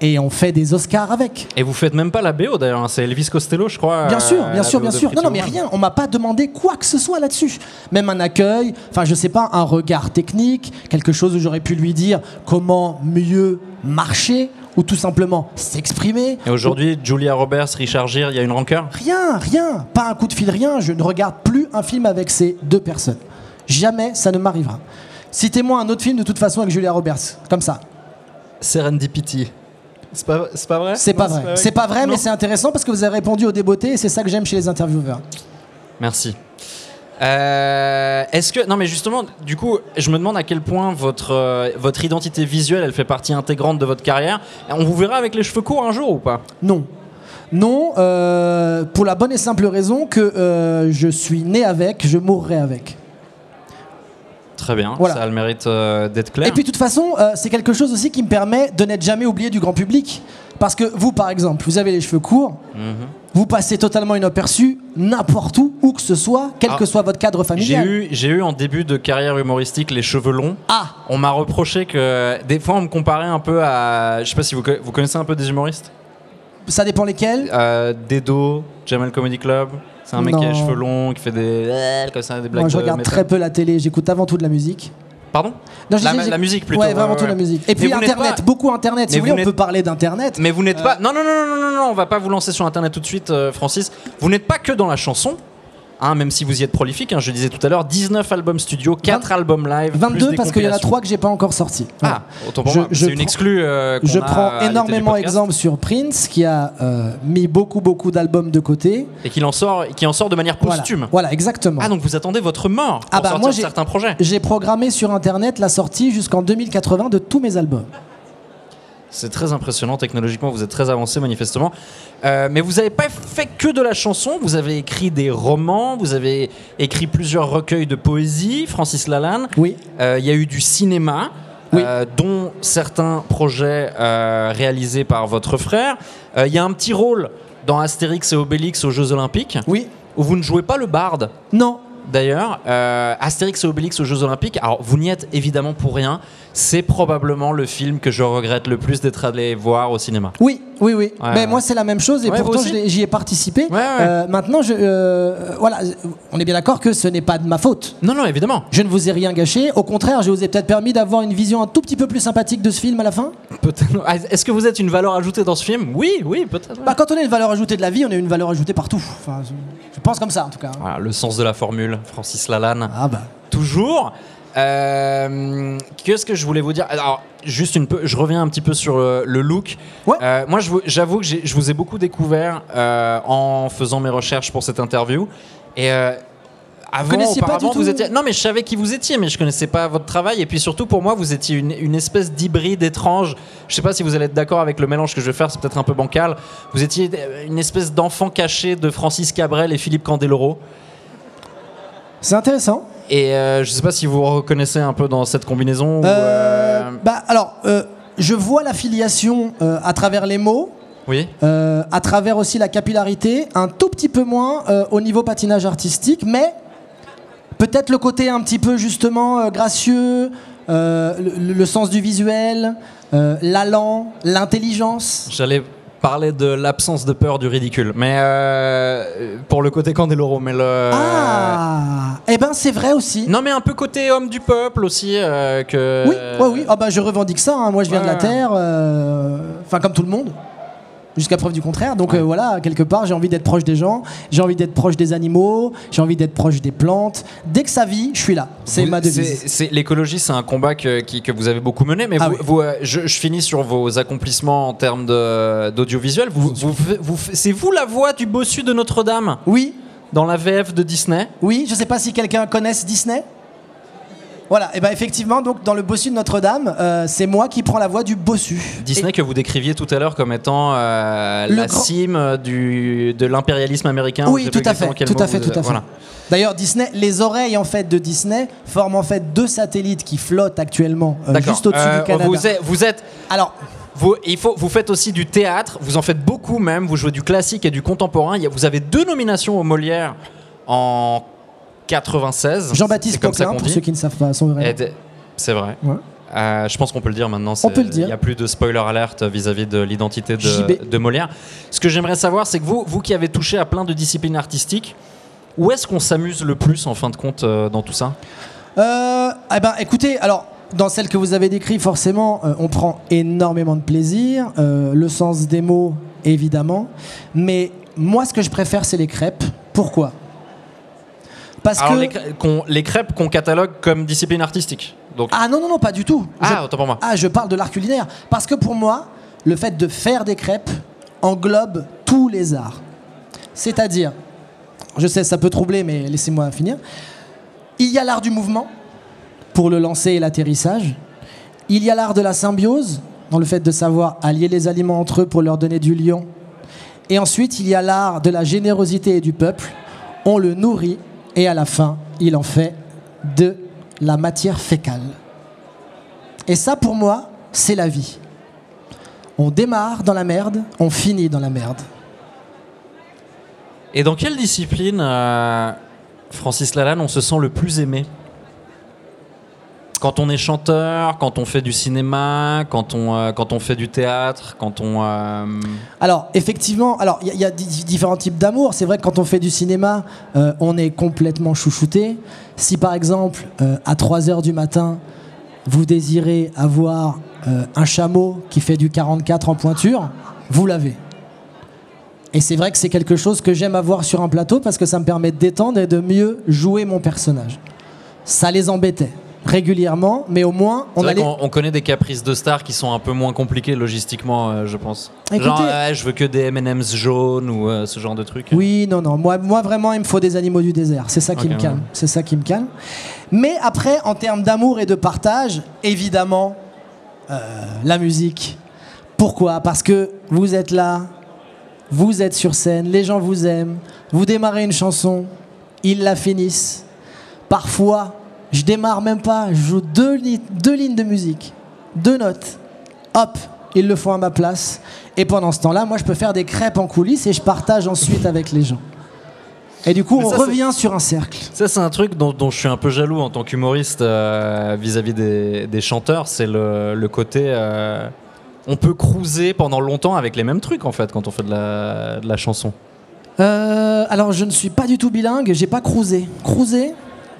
et on fait des Oscars avec. Et vous faites même pas la BO d'ailleurs, hein, c'est Elvis Costello, je crois. Bien euh, sûr, bien la sûr, bien sûr. Non, non, mais rien. On m'a pas demandé quoi que ce soit là-dessus. Même un accueil, enfin, je sais pas, un regard technique, quelque chose où j'aurais pu lui dire comment mieux marcher ou tout simplement s'exprimer. Et aujourd'hui, Julia Roberts, Richard Gere, il y a une rancœur? Rien, rien. Pas un coup de fil, rien. Je ne regarde plus un film avec ces deux personnes. Jamais ça ne m'arrivera. Citez-moi un autre film de toute façon avec Julia Roberts, comme ça. Serendipity. C'est pas, c'est pas vrai? C'est pas vrai. C'est pas vrai, mais c'est intéressant parce que vous avez répondu au débeauté et c'est ça que j'aime chez les intervieweurs. Merci. Euh, Est-ce que non mais justement du coup je me demande à quel point votre euh, votre identité visuelle elle fait partie intégrante de votre carrière. On vous verra avec les cheveux courts un jour ou pas? Non. Non, euh, pour la bonne et simple raison que je suis né avec, je mourrai avec. Très bien, Voilà. ça a le mérite d'être clair. Et puis de toute façon, c'est quelque chose aussi qui me permet de n'être jamais oublié du grand public. Parce que vous, par exemple, vous avez les cheveux courts, Mhm. Vous passez totalement inaperçu n'importe où, où que ce soit, quel Ah. que soit votre cadre J'ai familial. eu j'ai eu en début de carrière humoristique les cheveux longs. Ah On m'a reproché que des fois on me comparait un peu à je sais pas si vous, vous connaissez un peu des humoristes? Ça dépend lesquels Euh, Dedo, Jamal Comedy Club. C'est un mec qui a les cheveux longs, qui fait des comme ça des blagues. Moi, je de regarde métal. très peu la télé, j'écoute avant tout de la musique. Pardon Non, La- musique, plutôt, Ouais, vraiment ouais, la musique. Et puis Internet, pas- beaucoup Internet. Si Mais vous voulez, on peut parler d'Internet. Mais vous n'êtes Euh. pas. Non, non, non, non, non, non, non, on va pas vous lancer sur Internet tout de suite, euh, Francis. Vous n'êtes pas que dans la chanson, hein, même si vous y êtes prolifique. hein, je disais tout à l'heure, 19 albums studio, 4 albums live. plus 22 des parce qu'il y en a compilations. 3 que j'ai pas encore sortis. Ah, autant pour moi. C'est une prends- exclue. euh, Je prends énormément exemple sur Prince qui a euh, mis beaucoup beaucoup d'albums de côté. Et qu'il en sort, qui en sort de manière posthume. Voilà, exactement. Ah, donc vous attendez votre mort pour Ah bah, sortir moi, certains projets. J'ai programmé sur internet la sortie jusqu'en 2080 de tous mes albums. C'est très impressionnant technologiquement, vous êtes très avancé manifestement. Euh, mais vous n'avez pas fait que de la chanson, vous avez écrit des romans, vous avez écrit plusieurs recueils de poésie, Francis Lalanne. Oui. Euh, Il y a eu du cinéma, Oui. euh, dont certains projets réalisés par votre frère. Il y a un petit rôle dans Astérix et Obélix aux Jeux Olympiques, Oui. où vous ne jouez pas le barde. Non. D'ailleurs, Astérix et Obélix aux Jeux Olympiques, alors vous n'y êtes évidemment pour rien. C'est probablement le film que je regrette le plus d'être allé voir au cinéma. Oui, oui, oui. Ouais, mais ouais. moi, c'est la même chose et Ouais, pourtant, j'y ai participé. Euh, maintenant, je, euh, voilà, on est bien d'accord que ce n'est pas de ma faute. Non, non, évidemment. Je ne vous ai rien gâché. Au contraire, je vous ai peut-être permis d'avoir une vision un tout petit peu plus sympathique de ce film à la fin. Peut-être- Ah, Est-ce que vous êtes une valeur ajoutée dans ce film? Oui, oui, peut-être. Bah, quand on est une valeur ajoutée de la vie, on est une valeur ajoutée partout. Enfin, je, je pense comme ça, en tout cas. Voilà, le sens de la formule, Francis Lalanne. Ah bah. Toujours. Euh, Qu'est-ce que je voulais vous dire Alors, juste une peu, je reviens un petit peu sur euh, le look. Ouais. Euh, moi, j'avoue que je vous ai beaucoup découvert euh, en faisant mes recherches pour cette interview. Et avant, connaissiez pas du vous étiez. Non, mais je savais qui vous étiez, mais je connaissais pas votre travail. Et puis surtout, pour moi, vous étiez une, une espèce d'hybride étrange. Je sais pas si vous allez être d'accord avec le mélange que je vais faire. C'est peut-être un peu bancal. Vous étiez une espèce d'enfant caché de Francis Cabrel et Philippe Candeloro. C'est intéressant. Et euh, je sais pas si vous reconnaissez un peu dans cette combinaison. ou, Euh, euh, Bah, alors, euh, je vois l'affiliation à travers les mots. Oui. À travers aussi la capillarité, un tout petit peu moins au niveau patinage artistique, mais peut-être le côté un petit peu justement gracieux, le, le sens du visuel, l'allant, l'intelligence. J'allais parler de l'absence de peur du ridicule, mais euh, pour le côté Candeloro, mais le. Ah, eh ben c'est vrai aussi. Non, mais un peu côté homme du peuple aussi euh, que. Oui, ouais, oui. Ah bah je revendique ça. hein. Moi, je viens de la Ouais. terre, euh, enfin comme tout le monde. Jusqu'à preuve du contraire. Donc Ouais. euh, voilà, quelque part, j'ai envie d'être proche des gens, j'ai envie d'être proche des animaux, j'ai envie d'être proche des plantes. Dès que ça vit, je suis là. C'est ma devise. L'écologie, c'est un combat que, qui- que vous avez beaucoup mené, mais Ah vous, oui. vous, euh, je, je finis sur vos accomplissements en termes d'audiovisuel. Vous, vous, vous- c'est vous la voix du bossu de Notre-Dame? Oui, dans la VF de Disney? Oui. Je sais pas si quelqu'un connaisse Disney. Voilà. Et ben effectivement, donc dans le bossu de Notre-Dame, euh, c'est moi qui prends la voix du bossu. Disney que vous décriviez tout à l'heure comme étant euh, la grand- cime du, de l'impérialisme américain. Oui, tout à fait, tout à fait, tout à fait. D'ailleurs, Disney, les oreilles en fait de Disney forment en fait deux satellites qui flottent actuellement euh, juste au-dessus du Canada. Vous êtes, vous êtes Alors, Vous, il faut, vous faites aussi du théâtre, vous en faites beaucoup même, vous jouez du classique et du contemporain. Vous avez deux nominations au Molière en 96. Jean-Baptiste Poquelin, pour ceux qui ne savent pas son vrai nom. C'est vrai. Ouais. Euh, je pense qu'on peut le dire maintenant. c'est- peut le dire. Il n'y a plus de spoiler alerte vis-à-vis de l'identité de, de Molière. Ce que j'aimerais savoir, c'est que vous, vous qui avez touché à plein de disciplines artistiques, où est-ce qu'on s'amuse le plus en fin de compte euh, dans tout ça Euh, eh ben, écoutez, alors, dans celle que vous avez décrite, forcément, euh, on prend énormément de plaisir. euh, le sens des mots, évidemment. Mais moi, ce que je préfère, c'est les crêpes. Pourquoi? Parce Alors, que. les, crê- qu'on- les crêpes qu'on catalogue comme discipline artistique. Donc, Ah non, non, non, pas du tout. ah, Je- autant pour moi. Ah, je parle de l'art culinaire. Parce que pour moi, le fait de faire des crêpes englobe tous les arts. C'est-à-dire, je sais, ça peut troubler, mais laissez-moi finir. Il y a l'art du mouvement, pour le lancer et l'atterrissage. Il y a l'art de la symbiose, dans le fait de savoir allier les aliments entre eux pour leur donner du lion. Et ensuite, il y a l'art de la générosité et du peuple. On le nourrit et à la fin, il en fait de la matière fécale. Et ça, pour moi, c'est la vie. On démarre dans la merde, on finit dans la merde. Et dans quelle discipline, euh, Francis Lalanne, on se sent le plus aimé? Quand on est chanteur, quand on fait du cinéma, quand on, euh, quand on fait du théâtre, quand on... euh, Alors, effectivement, alors il y, a- différents types d'amour. C'est vrai que quand on fait du cinéma, euh, on est complètement chouchouté. Si par exemple, à 3 heures du matin, vous désirez avoir un chameau qui fait du 44 en pointure, vous l'avez. Et c'est vrai que c'est quelque chose que j'aime avoir sur un plateau parce que ça me permet de détendre et de mieux jouer mon personnage. Ça les embêtait régulièrement, mais au moins on qu'on on connaît des caprices de stars qui sont un peu moins compliqués logistiquement, euh, je pense. Écoutez- Genre, ouais, je veux que des M&M's jaunes ou euh, ce genre de trucs. Oui, non, non. Moi, moi, vraiment, il me faut des animaux du désert. C'est ça qui me calme. ouais. C'est ça qui me calme. Mais après, en termes d'amour et de partage, évidemment, euh, la musique. Pourquoi? Parce que vous êtes là, vous êtes sur scène, les gens vous aiment, vous démarrez une chanson, ils la finissent. Parfois, je démarre même pas, je joue deux, li- deux lignes de musique, deux notes. Hop, ils le font à ma place. Et pendant ce temps-là, moi, je peux faire des crêpes en coulisses et je partage ensuite avec les gens. Et du coup, Mais on ça, revient sur un cercle. Ça, c'est un truc dont, dont je suis un peu jaloux en tant qu'humoriste euh, vis-à-vis des, des chanteurs. C'est le, le côté. euh, on peut cruiser pendant longtemps avec les mêmes trucs, en fait, quand on fait de la, de la chanson. Euh, alors, je ne suis pas du tout bilingue, j'ai pas cruisé. Cruisé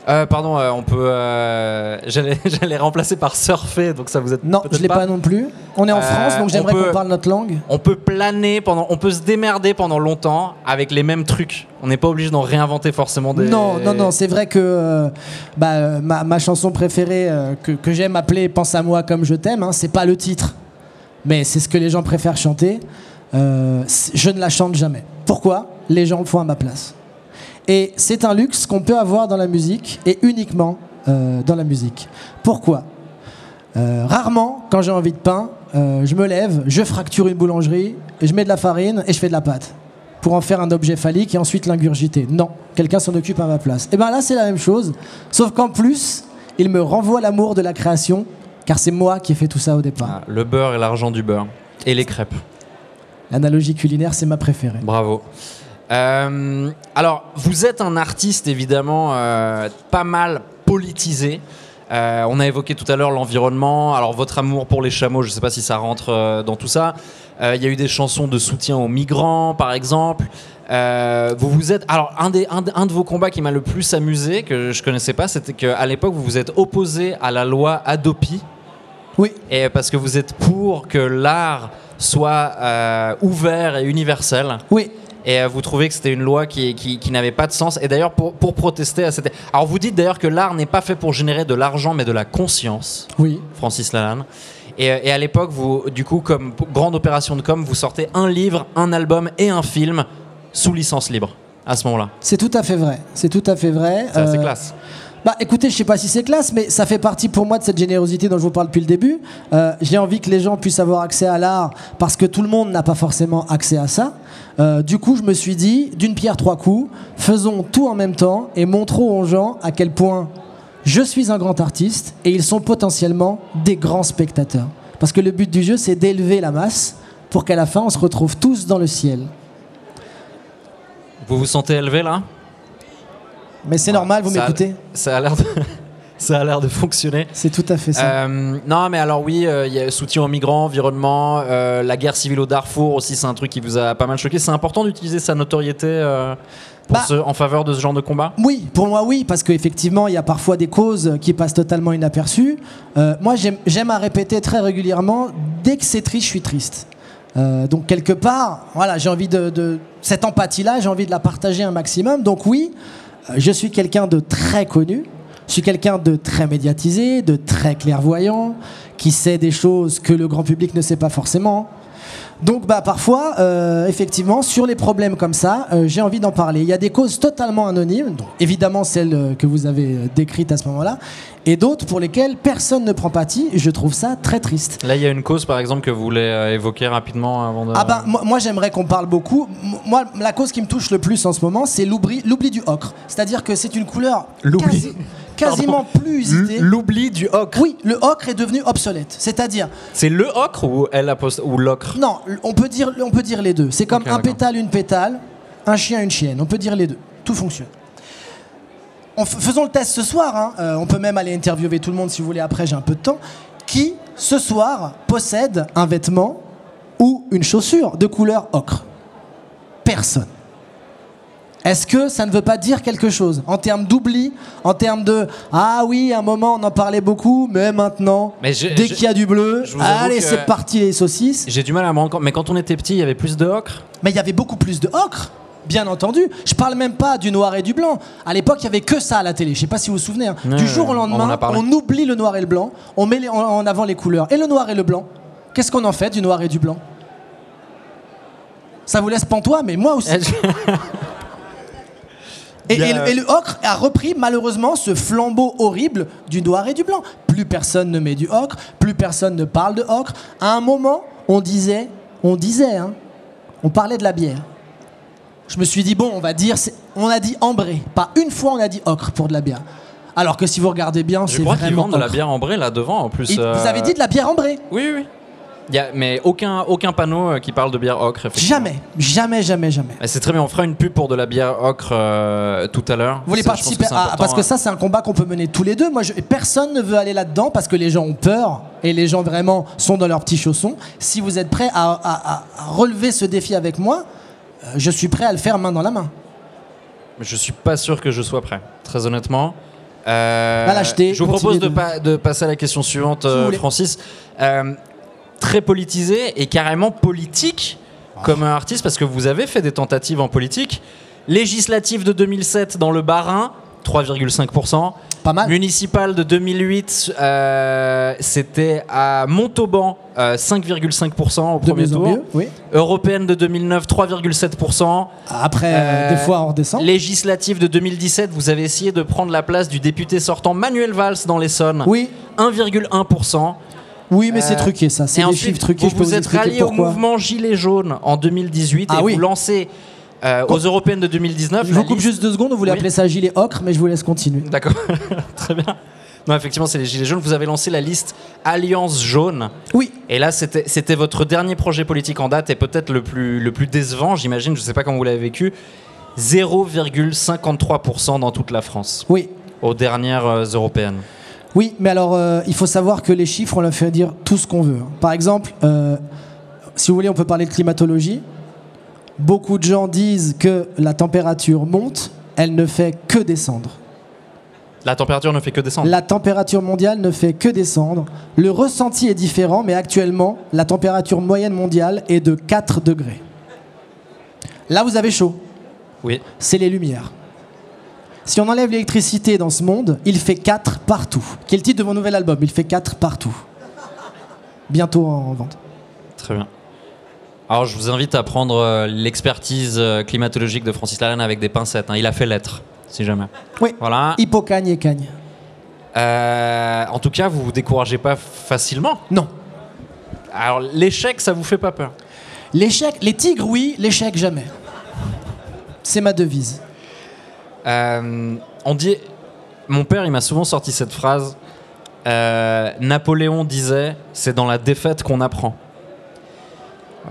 Euh, pardon, euh, on peut. euh, J'allais remplacer par surfer, donc ça vous êtes. Non, je l'ai pas. non plus. On est en France, donc on j'aimerais qu'on parle notre langue. On peut planer pendant. On peut se démerder pendant longtemps avec les mêmes trucs. On n'est pas obligé d'en réinventer forcément des. Non, non, non, c'est vrai que bah, ma, ma chanson préférée que, que j'aime appeler Pense à moi comme je t'aime, hein, c'est pas le titre, mais c'est ce que les gens préfèrent chanter. Je ne la chante jamais. Pourquoi? Les gens le font à ma place. Et c'est un luxe qu'on peut avoir dans la musique et uniquement euh, dans la musique. Pourquoi? Euh, Rarement, quand j'ai envie de pain, euh, je me lève, je fracture une boulangerie, je mets de la farine et je fais de la pâte pour en faire un objet phallique et ensuite l'ingurgiter. Non, quelqu'un s'en occupe à ma place. Et bien là, c'est la même chose, sauf qu'en plus, il me renvoie l'amour de la création, car c'est moi qui ai fait tout ça au départ. Ah, le beurre et l'argent du beurre. Et les crêpes. L'analogie culinaire, c'est ma préférée. Bravo. Euh, alors, vous êtes un artiste évidemment euh, pas mal politisé. Euh, on a évoqué tout à l'heure l'environnement. Alors, votre amour pour les chameaux, je ne sais pas si ça rentre dans tout ça. Il y a eu des chansons de soutien aux migrants, par exemple. Vous vous êtes. Alors, un, des, un, de- un de vos combats qui m'a le plus amusé, que je connaissais pas, c'était qu'à l'époque, vous vous êtes opposé à la loi Adopi. Oui, Et parce que vous êtes pour que l'art soit ouvert et universel. oui, Et euh, vous trouvez que c'était une loi qui, qui, qui n'avait pas de sens. Et d'ailleurs, pour, pour protester à cette. Alors, vous dites d'ailleurs que l'art n'est pas fait pour générer de l'argent, mais de la conscience, oui. Francis Lalanne. Et, euh, et à l'époque, vous, du coup, comme grande opération de com, vous sortez un livre, un album et un film sous licence libre à ce moment-là. C'est tout à fait vrai. C'est tout à fait vrai. C'est assez Euh, classe. Bah écoutez, je sais pas si c'est classe, mais ça fait partie pour moi de cette générosité dont je vous parle depuis le début. Euh, J'ai envie que les gens puissent avoir accès à l'art parce que tout le monde n'a pas forcément accès à ça. Euh, du coup, je me suis dit, d'une pierre trois coups, faisons tout en même temps et montrons aux gens à quel point je suis un grand artiste et ils sont potentiellement des grands spectateurs. Parce que le but du jeu, c'est d'élever la masse pour qu'à la fin, on se retrouve tous dans le ciel. Vous vous sentez élevé là? Mais c'est normal, vous m'écoutez Ça a l'air de, ça a l'air de fonctionner. C'est tout à fait ça. Euh, non, mais alors oui, euh, il y a soutien aux migrants, environnement, euh, la guerre civile au Darfour aussi, c'est un truc qui vous a pas mal choqué. C'est important d'utiliser sa notoriété pour Bah- ce- en faveur de ce genre de combat? Oui, pour moi oui, parce qu'effectivement, il y a parfois des causes qui passent totalement inaperçues. Moi, j'aime à répéter très régulièrement, dès que c'est triste, je suis triste. Donc quelque part, voilà, j'ai envie de, de- cette empathie-là, j'ai envie de la partager un maximum. Donc oui, je suis quelqu'un de très connu, je suis quelqu'un de très médiatisé, de très clairvoyant, qui sait des choses que le grand public ne sait pas forcément. Donc bah parfois, euh, effectivement, sur les problèmes comme ça, euh, j'ai envie d'en parler. Il y a des causes totalement anonymes, donc évidemment celles euh, que vous avez décrites à ce moment-là, et d'autres pour lesquelles personne ne prend parti. Je trouve ça très triste. Là, il y a une cause, par exemple, que vous voulez euh, évoquer rapidement avant de. Ah ben, moi, moi, j'aimerais qu'on parle beaucoup. M- Moi, la cause qui me touche le plus en ce moment, c'est l'oubli, l'oubli du ocre. C'est-à-dire que c'est une couleur L'oubli. quasi- quasiment plus usitée. L'oubli du ocre. Oui, le ocre est devenu obsolète. C'est-à-dire, C'est le ocre ou apost- ou l'ocre? Non, on peut dire, on peut dire les deux. C'est comme un pétale, une pétale, un chien, une chienne. On peut dire les deux. Tout fonctionne. On faisons le test ce soir. hein. Euh, on peut même aller interviewer tout le monde si vous voulez après, j'ai un peu de temps. Qui, ce soir, possède un vêtement ou une chaussure de couleur ocre? Personne. Est-ce que ça ne veut pas dire quelque chose En termes d'oubli, en termes de Ah oui, à un moment on en parlait beaucoup, mais maintenant, Mais je- dès qu'il y a du bleu, allez, c'est parti les saucisses. J'ai du mal à me rendre compte. Mais quand on était petit, il y avait plus de ocre Mais il y avait beaucoup plus de ocre, bien entendu. Je parle même pas du noir et du blanc. À l'époque, il y avait que ça à la télé. Je sais pas si vous vous souvenez. hein. Ouais, du jour au lendemain, on, oublie le noir et le blanc. On met les- en, en avant les couleurs. Et le noir et le blanc. Qu'est-ce qu'on en fait du noir et du blanc? Ça vous laisse pantois, mais moi aussi. Et, a- le, et le ocre a repris malheureusement ce flambeau horrible du noir et du blanc. Plus personne ne met du ocre, plus personne ne parle de ocre. À un moment, on disait, on disait, hein, on parlait de la bière. Je me suis dit bon, on va dire, on a dit ambré. Pas une fois on a dit ocre pour de la bière. Alors que si vous regardez bien, Je c'est crois qu'ils vraiment vendent de la bière ambrée là devant en plus. Euh, Vous avez dit de la bière ambrée Oui, oui, oui. Il y a- mais aucun, aucun panneau euh, qui parle de bière ocre. Jamais, jamais, jamais, jamais. C'est très bien, on fera une pub pour de la bière ocre euh, tout à l'heure. Vous voulez participer que à- Parce que hein. ça, c'est un combat qu'on peut mener tous les deux. Moi, je- personne ne veut aller là-dedans parce que les gens ont peur et les gens vraiment sont dans leurs petits chaussons. Si vous êtes prêts à, à- à- à relever ce défi avec moi, euh, je suis prêt à le faire main dans la main. Je suis pas sûr que je sois prêt, très honnêtement. Euh, je vous propose de, de- pa- de passer à la question suivante. Francis. Euh, très politisé et carrément politique comme un artiste, parce que vous avez fait des tentatives en politique. Législative de 2007 dans le Bas-Rhin, 3,5%. Pas mal. Municipal de 2008, euh, c'était à Montauban, euh, 5,5% au De premier tour. mieux, oui. Européenne de 2009, 3,7%. Après, euh, Euh, des fois, on redescend. Législative de 2017, vous avez essayé de prendre la place du député sortant Manuel Valls dans l'Essonne. Oui, 1,1%. Oui, mais c'est Euh, truqué, ça. C'est des ensuite, chiffres truqués. vous je peux vous vous êtes rallié au mouvement Gilets jaunes en 2018 Ah et oui. vous lancez euh, aux européennes de 2019. Je vous coupe liste- juste deux secondes. Vous voulez Oui. appeler ça gilet ocre, mais je vous laisse continuer. D'accord, très bien. Non, effectivement, c'est les Gilets jaunes. Vous avez lancé la liste Alliance jaune. Oui, Et là, c'était c'était votre dernier projet politique en date et peut-être le plus, le plus décevant, j'imagine. Je ne sais pas comment vous l'avez vécu. 0,53% dans toute la France, oui. aux dernières euh, européennes. Oui, mais alors euh, il faut savoir que les chiffres, on leur fait dire tout ce qu'on veut. Par exemple, euh, si vous voulez, on peut parler de climatologie. Beaucoup de gens disent que la température monte, elle ne fait que descendre. La température ne fait que descendre. La température mondiale ne fait que descendre. Le ressenti est différent, mais actuellement, la température moyenne mondiale est de 4 degrés. Là, vous avez chaud. Oui. c'est les lumières. Si on enlève l'électricité dans ce monde, il fait 4 partout. Qui est le titre de mon nouvel album? Il fait 4 partout. Bientôt en vente. Très bien. Alors, je vous invite à prendre euh, l'expertise euh, climatologique de Francis Lalanne avec des pincettes. hein. Il a fait lettre, si jamais. Oui. Voilà. Hippocagne et cagne. Euh, en tout cas, vous vous découragez pas facilement? Non. Alors, l'échec, ça vous fait pas peur? L'échec, les tigres, oui, l'échec, jamais. C'est ma devise. Euh, On dit. Mon père, il m'a souvent sorti cette phrase. Euh, Napoléon disait C'est dans la défaite qu'on apprend.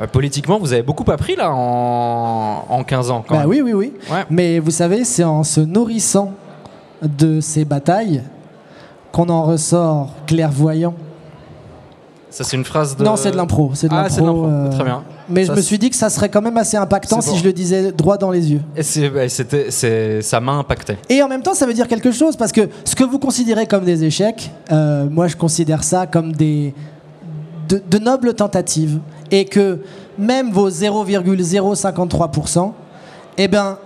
Euh, politiquement, vous avez beaucoup appris là en, en 15 ans. Quand Bah même. oui, oui, oui. Ouais. Mais vous savez, c'est en se nourrissant de ces batailles qu'on en ressort clairvoyant. Ça, c'est une phrase de. Non, c'est de l'impro. C'est de Ah, l'impro. l'impro. euh, Très bien. Mais Ça, je me suis dit que ça serait quand même assez impactant si bon. je le disais droit dans les yeux. Et c'était, ça m'a impacté. Et en même temps, ça veut dire quelque chose parce que ce que vous considérez comme des échecs, euh, moi je considère ça comme des de, de nobles tentatives et que même vos 0,053%, eh ben,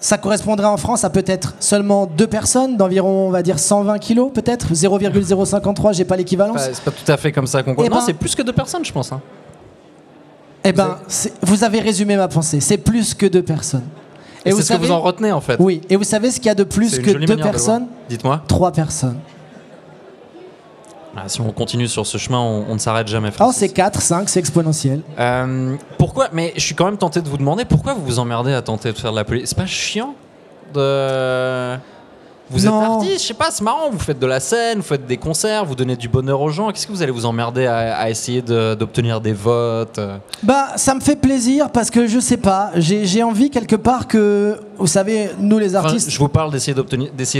ça correspondrait en France à peut-être seulement deux personnes d'environ, on va dire 120 kilos, peut-être? 0,053, j'ai pas l'équivalence. Enfin, c'est pas tout à fait comme ça qu'on compte. Eh non, ben- c'est plus que deux personnes, je pense. hein. Eh ben, vous avez résumé ma pensée. C'est plus que deux personnes. Et, c'est ce que vous en retenez en fait. Oui. Et vous savez ce qu'il y a de plus que deux de personnes voir. Dites-moi. Trois personnes. Ah, si on continue sur ce chemin, on, on ne s'arrête jamais. Oh, c'est 4, 5, c'est exponentiel. Euh, pourquoi Mais je suis quand même tenté de vous demander pourquoi vous vous emmerdez à tenter de faire de la politique. C'est pas chiant de. Vous êtes Non. artiste, je sais pas, c'est marrant. Vous faites de la scène, vous faites des concerts, vous donnez du bonheur aux gens. Qu'est-ce que vous allez vous emmerder à, à essayer de- d'obtenir des votes? Bah, ça me fait plaisir parce que je sais pas, j'ai envie quelque part que, vous savez, nous les Enfin, artistes. Je vous parle d'essayer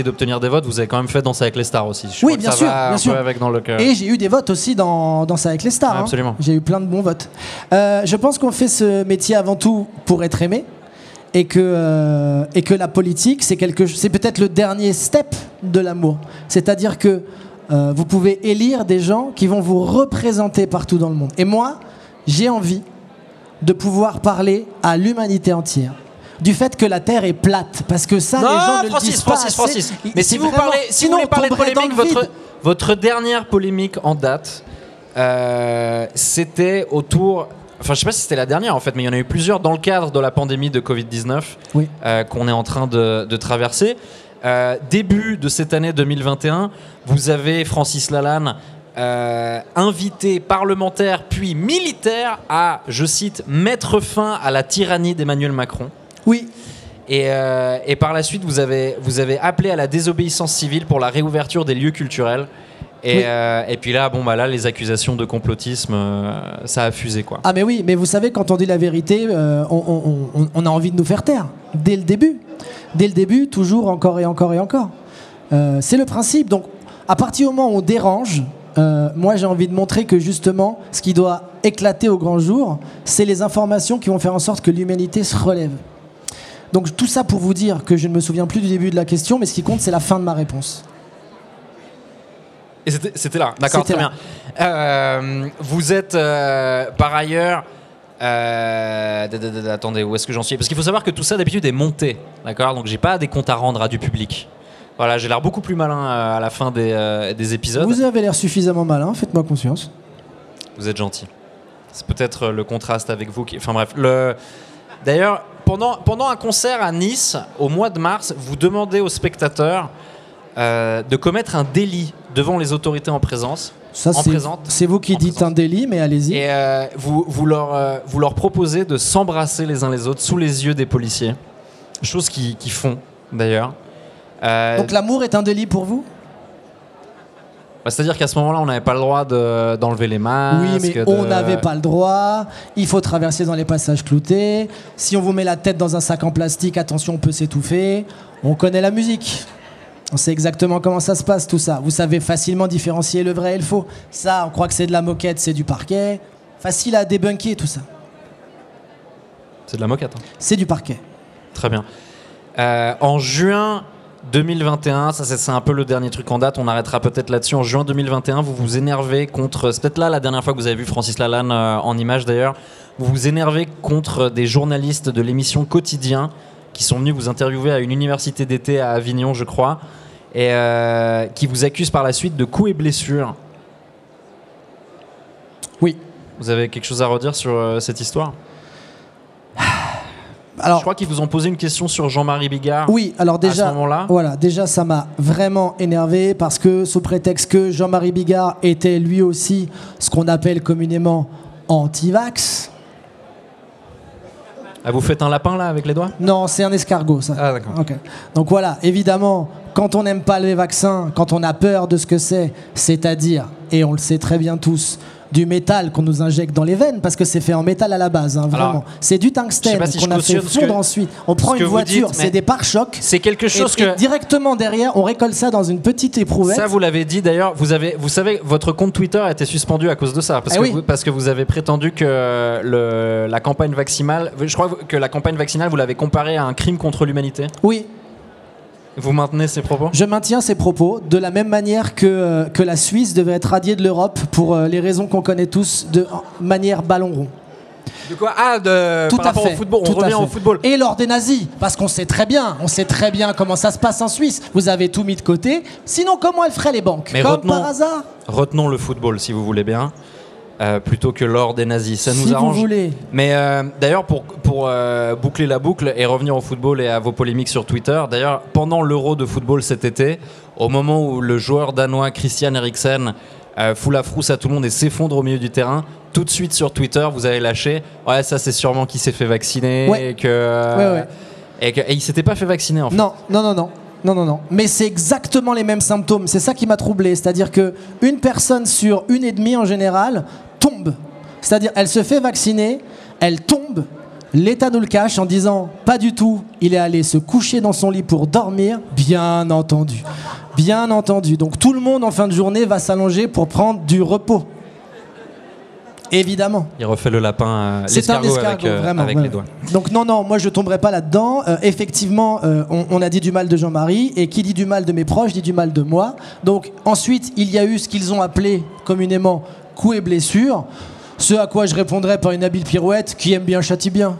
d'obtenir des votes. Vous avez quand même fait Danser avec les stars aussi. Je Oui, que bien ça sûr, va bien un sûr. peu avec dans le cœur. Et j'ai eu des votes aussi dans, dans ça avec les stars. Hein. absolument. J'ai eu plein de bons votes. Euh, je pense qu'on fait ce métier avant tout pour être aimé. Et que, euh, et que la politique, c'est quelque, c'est peut-être le dernier step de l'amour. C'est-à-dire que euh, vous pouvez élire des gens qui vont vous représenter partout dans le monde. Et moi, j'ai envie de pouvoir parler à l'humanité entière du fait que la Terre est plate. Parce que ça, les gens ne le Francis, disent pas Francis, assez. Francis. Mais si vous parlez, si sinon, vous voulez on parler de polémique, votre dernière polémique en date, euh, c'était autour. Enfin, je sais pas si c'était la dernière en fait, mais il y en a eu plusieurs dans le cadre de la pandémie de Covid-19 Oui. euh, qu'on est en train de, de traverser. Euh, début de cette année 2021, vous avez Francis Lalanne. euh, invité parlementaire puis militaire à, je cite, mettre fin à la tyrannie d'Emmanuel Macron. Oui, Et, et par la suite, vous avez, vous avez appelé à la désobéissance civile pour la réouverture des lieux culturels. Et, Oui. euh, et puis là, bon, bah là, les accusations de complotisme, euh, ça a fusé, quoi. Ah mais oui, mais vous savez, quand on dit la vérité, euh, on, on- on- on a envie de nous faire taire. Dès le début. Dès le début, toujours, encore et encore et encore. C'est le principe. Donc, à partir du moment où on dérange, moi j'ai envie de montrer que justement, ce qui doit éclater au grand jour, c'est les informations qui vont faire en sorte que l'humanité se relève. Donc tout ça pour vous dire que je ne me souviens plus du début de la question, mais ce qui compte, c'est la fin de ma réponse. Et c'était- là, d'accord, C'était très là. bien. Euh, vous êtes euh, par ailleurs. euh, attendez, où est-ce que j'en suis? Parce qu'il faut savoir que tout ça d'habitude est monté, d'accord? Donc j'ai pas des comptes à rendre à du public. Voilà, j'ai l'air beaucoup plus malin à la fin des, des épisodes. Vous avez l'air suffisamment malin, faites-moi confiance. Vous êtes gentil. C'est peut-être le contraste avec vous qui. Enfin bref. Le... D'ailleurs, pendant, pendant un concert à Nice, au mois de mars, vous demandez aux spectateurs euh, de commettre un délit devant les autorités en présence. Ça, c'est vous qui dites présence. un délit, mais allez-y. Et euh, vous, vous, leur, euh, vous leur proposez de s'embrasser les uns les autres sous les yeux des policiers. Chose qu'ils qu'ils font, d'ailleurs. Euh, Donc l'amour est un délit pour vous? Bah, C'est-à-dire qu'à ce moment-là, on n'avait pas le droit de- d'enlever les masques. Oui, mais de- on n'avait pas le droit. Il faut traverser dans les passages cloutés. Si on vous met la tête dans un sac en plastique, attention, on peut s'étouffer. On connaît la musique. On sait exactement comment ça se passe, tout ça. Vous savez facilement différencier le vrai et le faux. Ça, on croit que c'est de la moquette, c'est du parquet. Facile à débunker, tout ça. C'est de la moquette. hein. C'est du parquet. Très bien. Euh, en juin 2021, ça c'est un peu le dernier truc en date, on arrêtera peut-être là-dessus. En juin 2021, vous vous énervez contre. C'est peut-être là la dernière fois que vous avez vu Francis Lalanne euh, en image d'ailleurs. Vous vous énervez contre des journalistes de l'émission Quotidien qui sont venus vous interviewer à une université d'été à Avignon, je crois, et euh, qui vous accusent par la suite de coups et blessures. Oui. Vous avez quelque chose à redire sur euh, cette histoire? Alors, Je crois qu'ils vous ont posé une question sur Jean-Marie Bigard. Oui, alors à déjà, ce moment-là. voilà, déjà ça m'a vraiment énervé parce que sous prétexte que Jean-Marie Bigard était lui aussi ce qu'on appelle communément anti-vax. Ah, vous faites un lapin là avec les doigts? Non, c'est un escargot ça. Ah, d'accord. Donc voilà, évidemment, quand on n'aime pas les vaccins, quand on a peur de ce que c'est, c'est-à-dire, et on le sait très bien tous, du métal qu'on nous injecte dans les veines, parce que c'est fait en métal à la base, hein, vraiment. C'est du tungstène si qu'on a fait fondre ensuite. On prend une voiture, c'est des pare-chocs. C'est quelque chose et que. directement derrière, on récolte ça dans une petite éprouvette. Ça, vous l'avez dit d'ailleurs. Vous avez, vous savez, votre compte Twitter a été suspendu à cause de ça, parce, Ah que, oui. vous, parce que vous avez prétendu que le, la campagne vaccinale, je crois que la campagne vaccinale, vous l'avez comparée à un crime contre l'humanité. Oui, Vous maintenez ces propos je maintiens ces propos de la même manière que, euh, que la Suisse devait être radiée de l'Europe pour euh, les raisons qu'on connaît tous de manière ballon rond. De quoi Ah, de Tout par à rapport fait. au football. tout On à revient fait. au football. Et lors des nazis, parce qu'on sait très bien, on sait très bien comment ça se passe en Suisse. Vous avez tout mis de côté. Sinon, comment elles feraient les banques Mais Comme retenons- par hasard. Retenons le football, si vous voulez bien, euh, plutôt que l'or des nazis. Ça nous si arrange. vous voulez. Mais euh, d'ailleurs, pour, pour euh, boucler la boucle et revenir au football et à vos polémiques sur Twitter, d'ailleurs, pendant l'Euro de football cet été, au moment où le joueur danois Christian Eriksen fout la frousse à tout le monde et s'effondre au milieu du terrain, tout de suite sur Twitter, vous avez lâché Ouais, ça c'est sûrement qui s'est fait vacciner Ouais. et que. Ouais, ouais. Et, que- et il s'était pas fait vacciner en fait. Non, non, non, non. Non, non, non. Mais c'est exactement les mêmes symptômes. C'est ça qui m'a troublé. C'est-à-dire que une personne sur une et demie en général tombe. C'est-à-dire, elle se fait vacciner, elle tombe. L'État nous le cache en disant pas du tout. Il est allé se coucher dans son lit pour dormir. Bien entendu. Bien entendu. Donc tout le monde en fin de journée va s'allonger pour prendre du repos. Évidemment. Il refait le lapin, euh, C'est un escargot, avec, euh, vraiment. avec ouais. les doigts. Donc non, non, moi je tomberai pas là-dedans. Euh, effectivement, on, on a dit du mal de Jean-Marie, et qui dit du mal de mes proches dit du mal de moi. Donc ensuite, il y a eu ce qu'ils ont appelé communément coups et blessures. Ce à quoi je répondrais par une habile pirouette, qui aime bien châtie bien.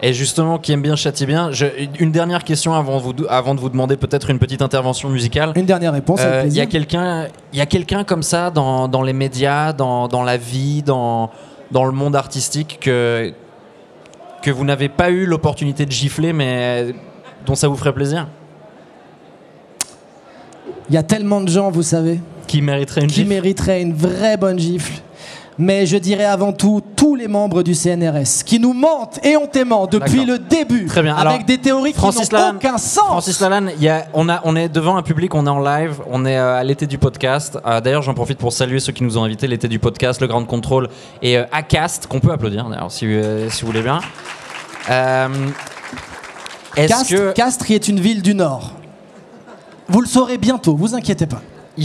Et justement, qui aime bien châtie bien, je- une dernière question avant, vous, avant de vous demander peut-être une petite intervention musicale. Une dernière réponse, Euh, Il y a quelqu'un, il y a quelqu'un comme ça dans, dans les médias, dans, dans la vie, dans, dans le monde artistique que que vous n'avez pas eu l'opportunité de gifler, mais dont ça vous ferait plaisir, Il y a tellement de gens, vous savez, qui une qui gifle. mériteraient une vraie bonne gifle. Mais je dirais avant tout tous les membres du CNRS qui nous mentent éhontément depuis D'accord. le début, Très bien. avec Alors, des théories qui Francis n'ont Lalanne, aucun sens. Francis Lalanne, il y a- on, a, on est devant un public, on est en live, on est euh, à l'été du podcast. Euh, d'ailleurs, j'en profite pour saluer ceux qui nous ont invités, l'été du podcast, le Grand Contrôle et euh, Acast, qu'on peut applaudir d'ailleurs, si, si vous voulez bien. Est-ce Castres, que. Castres qui est une ville du Nord. Vous le saurez bientôt, vous inquiétez pas.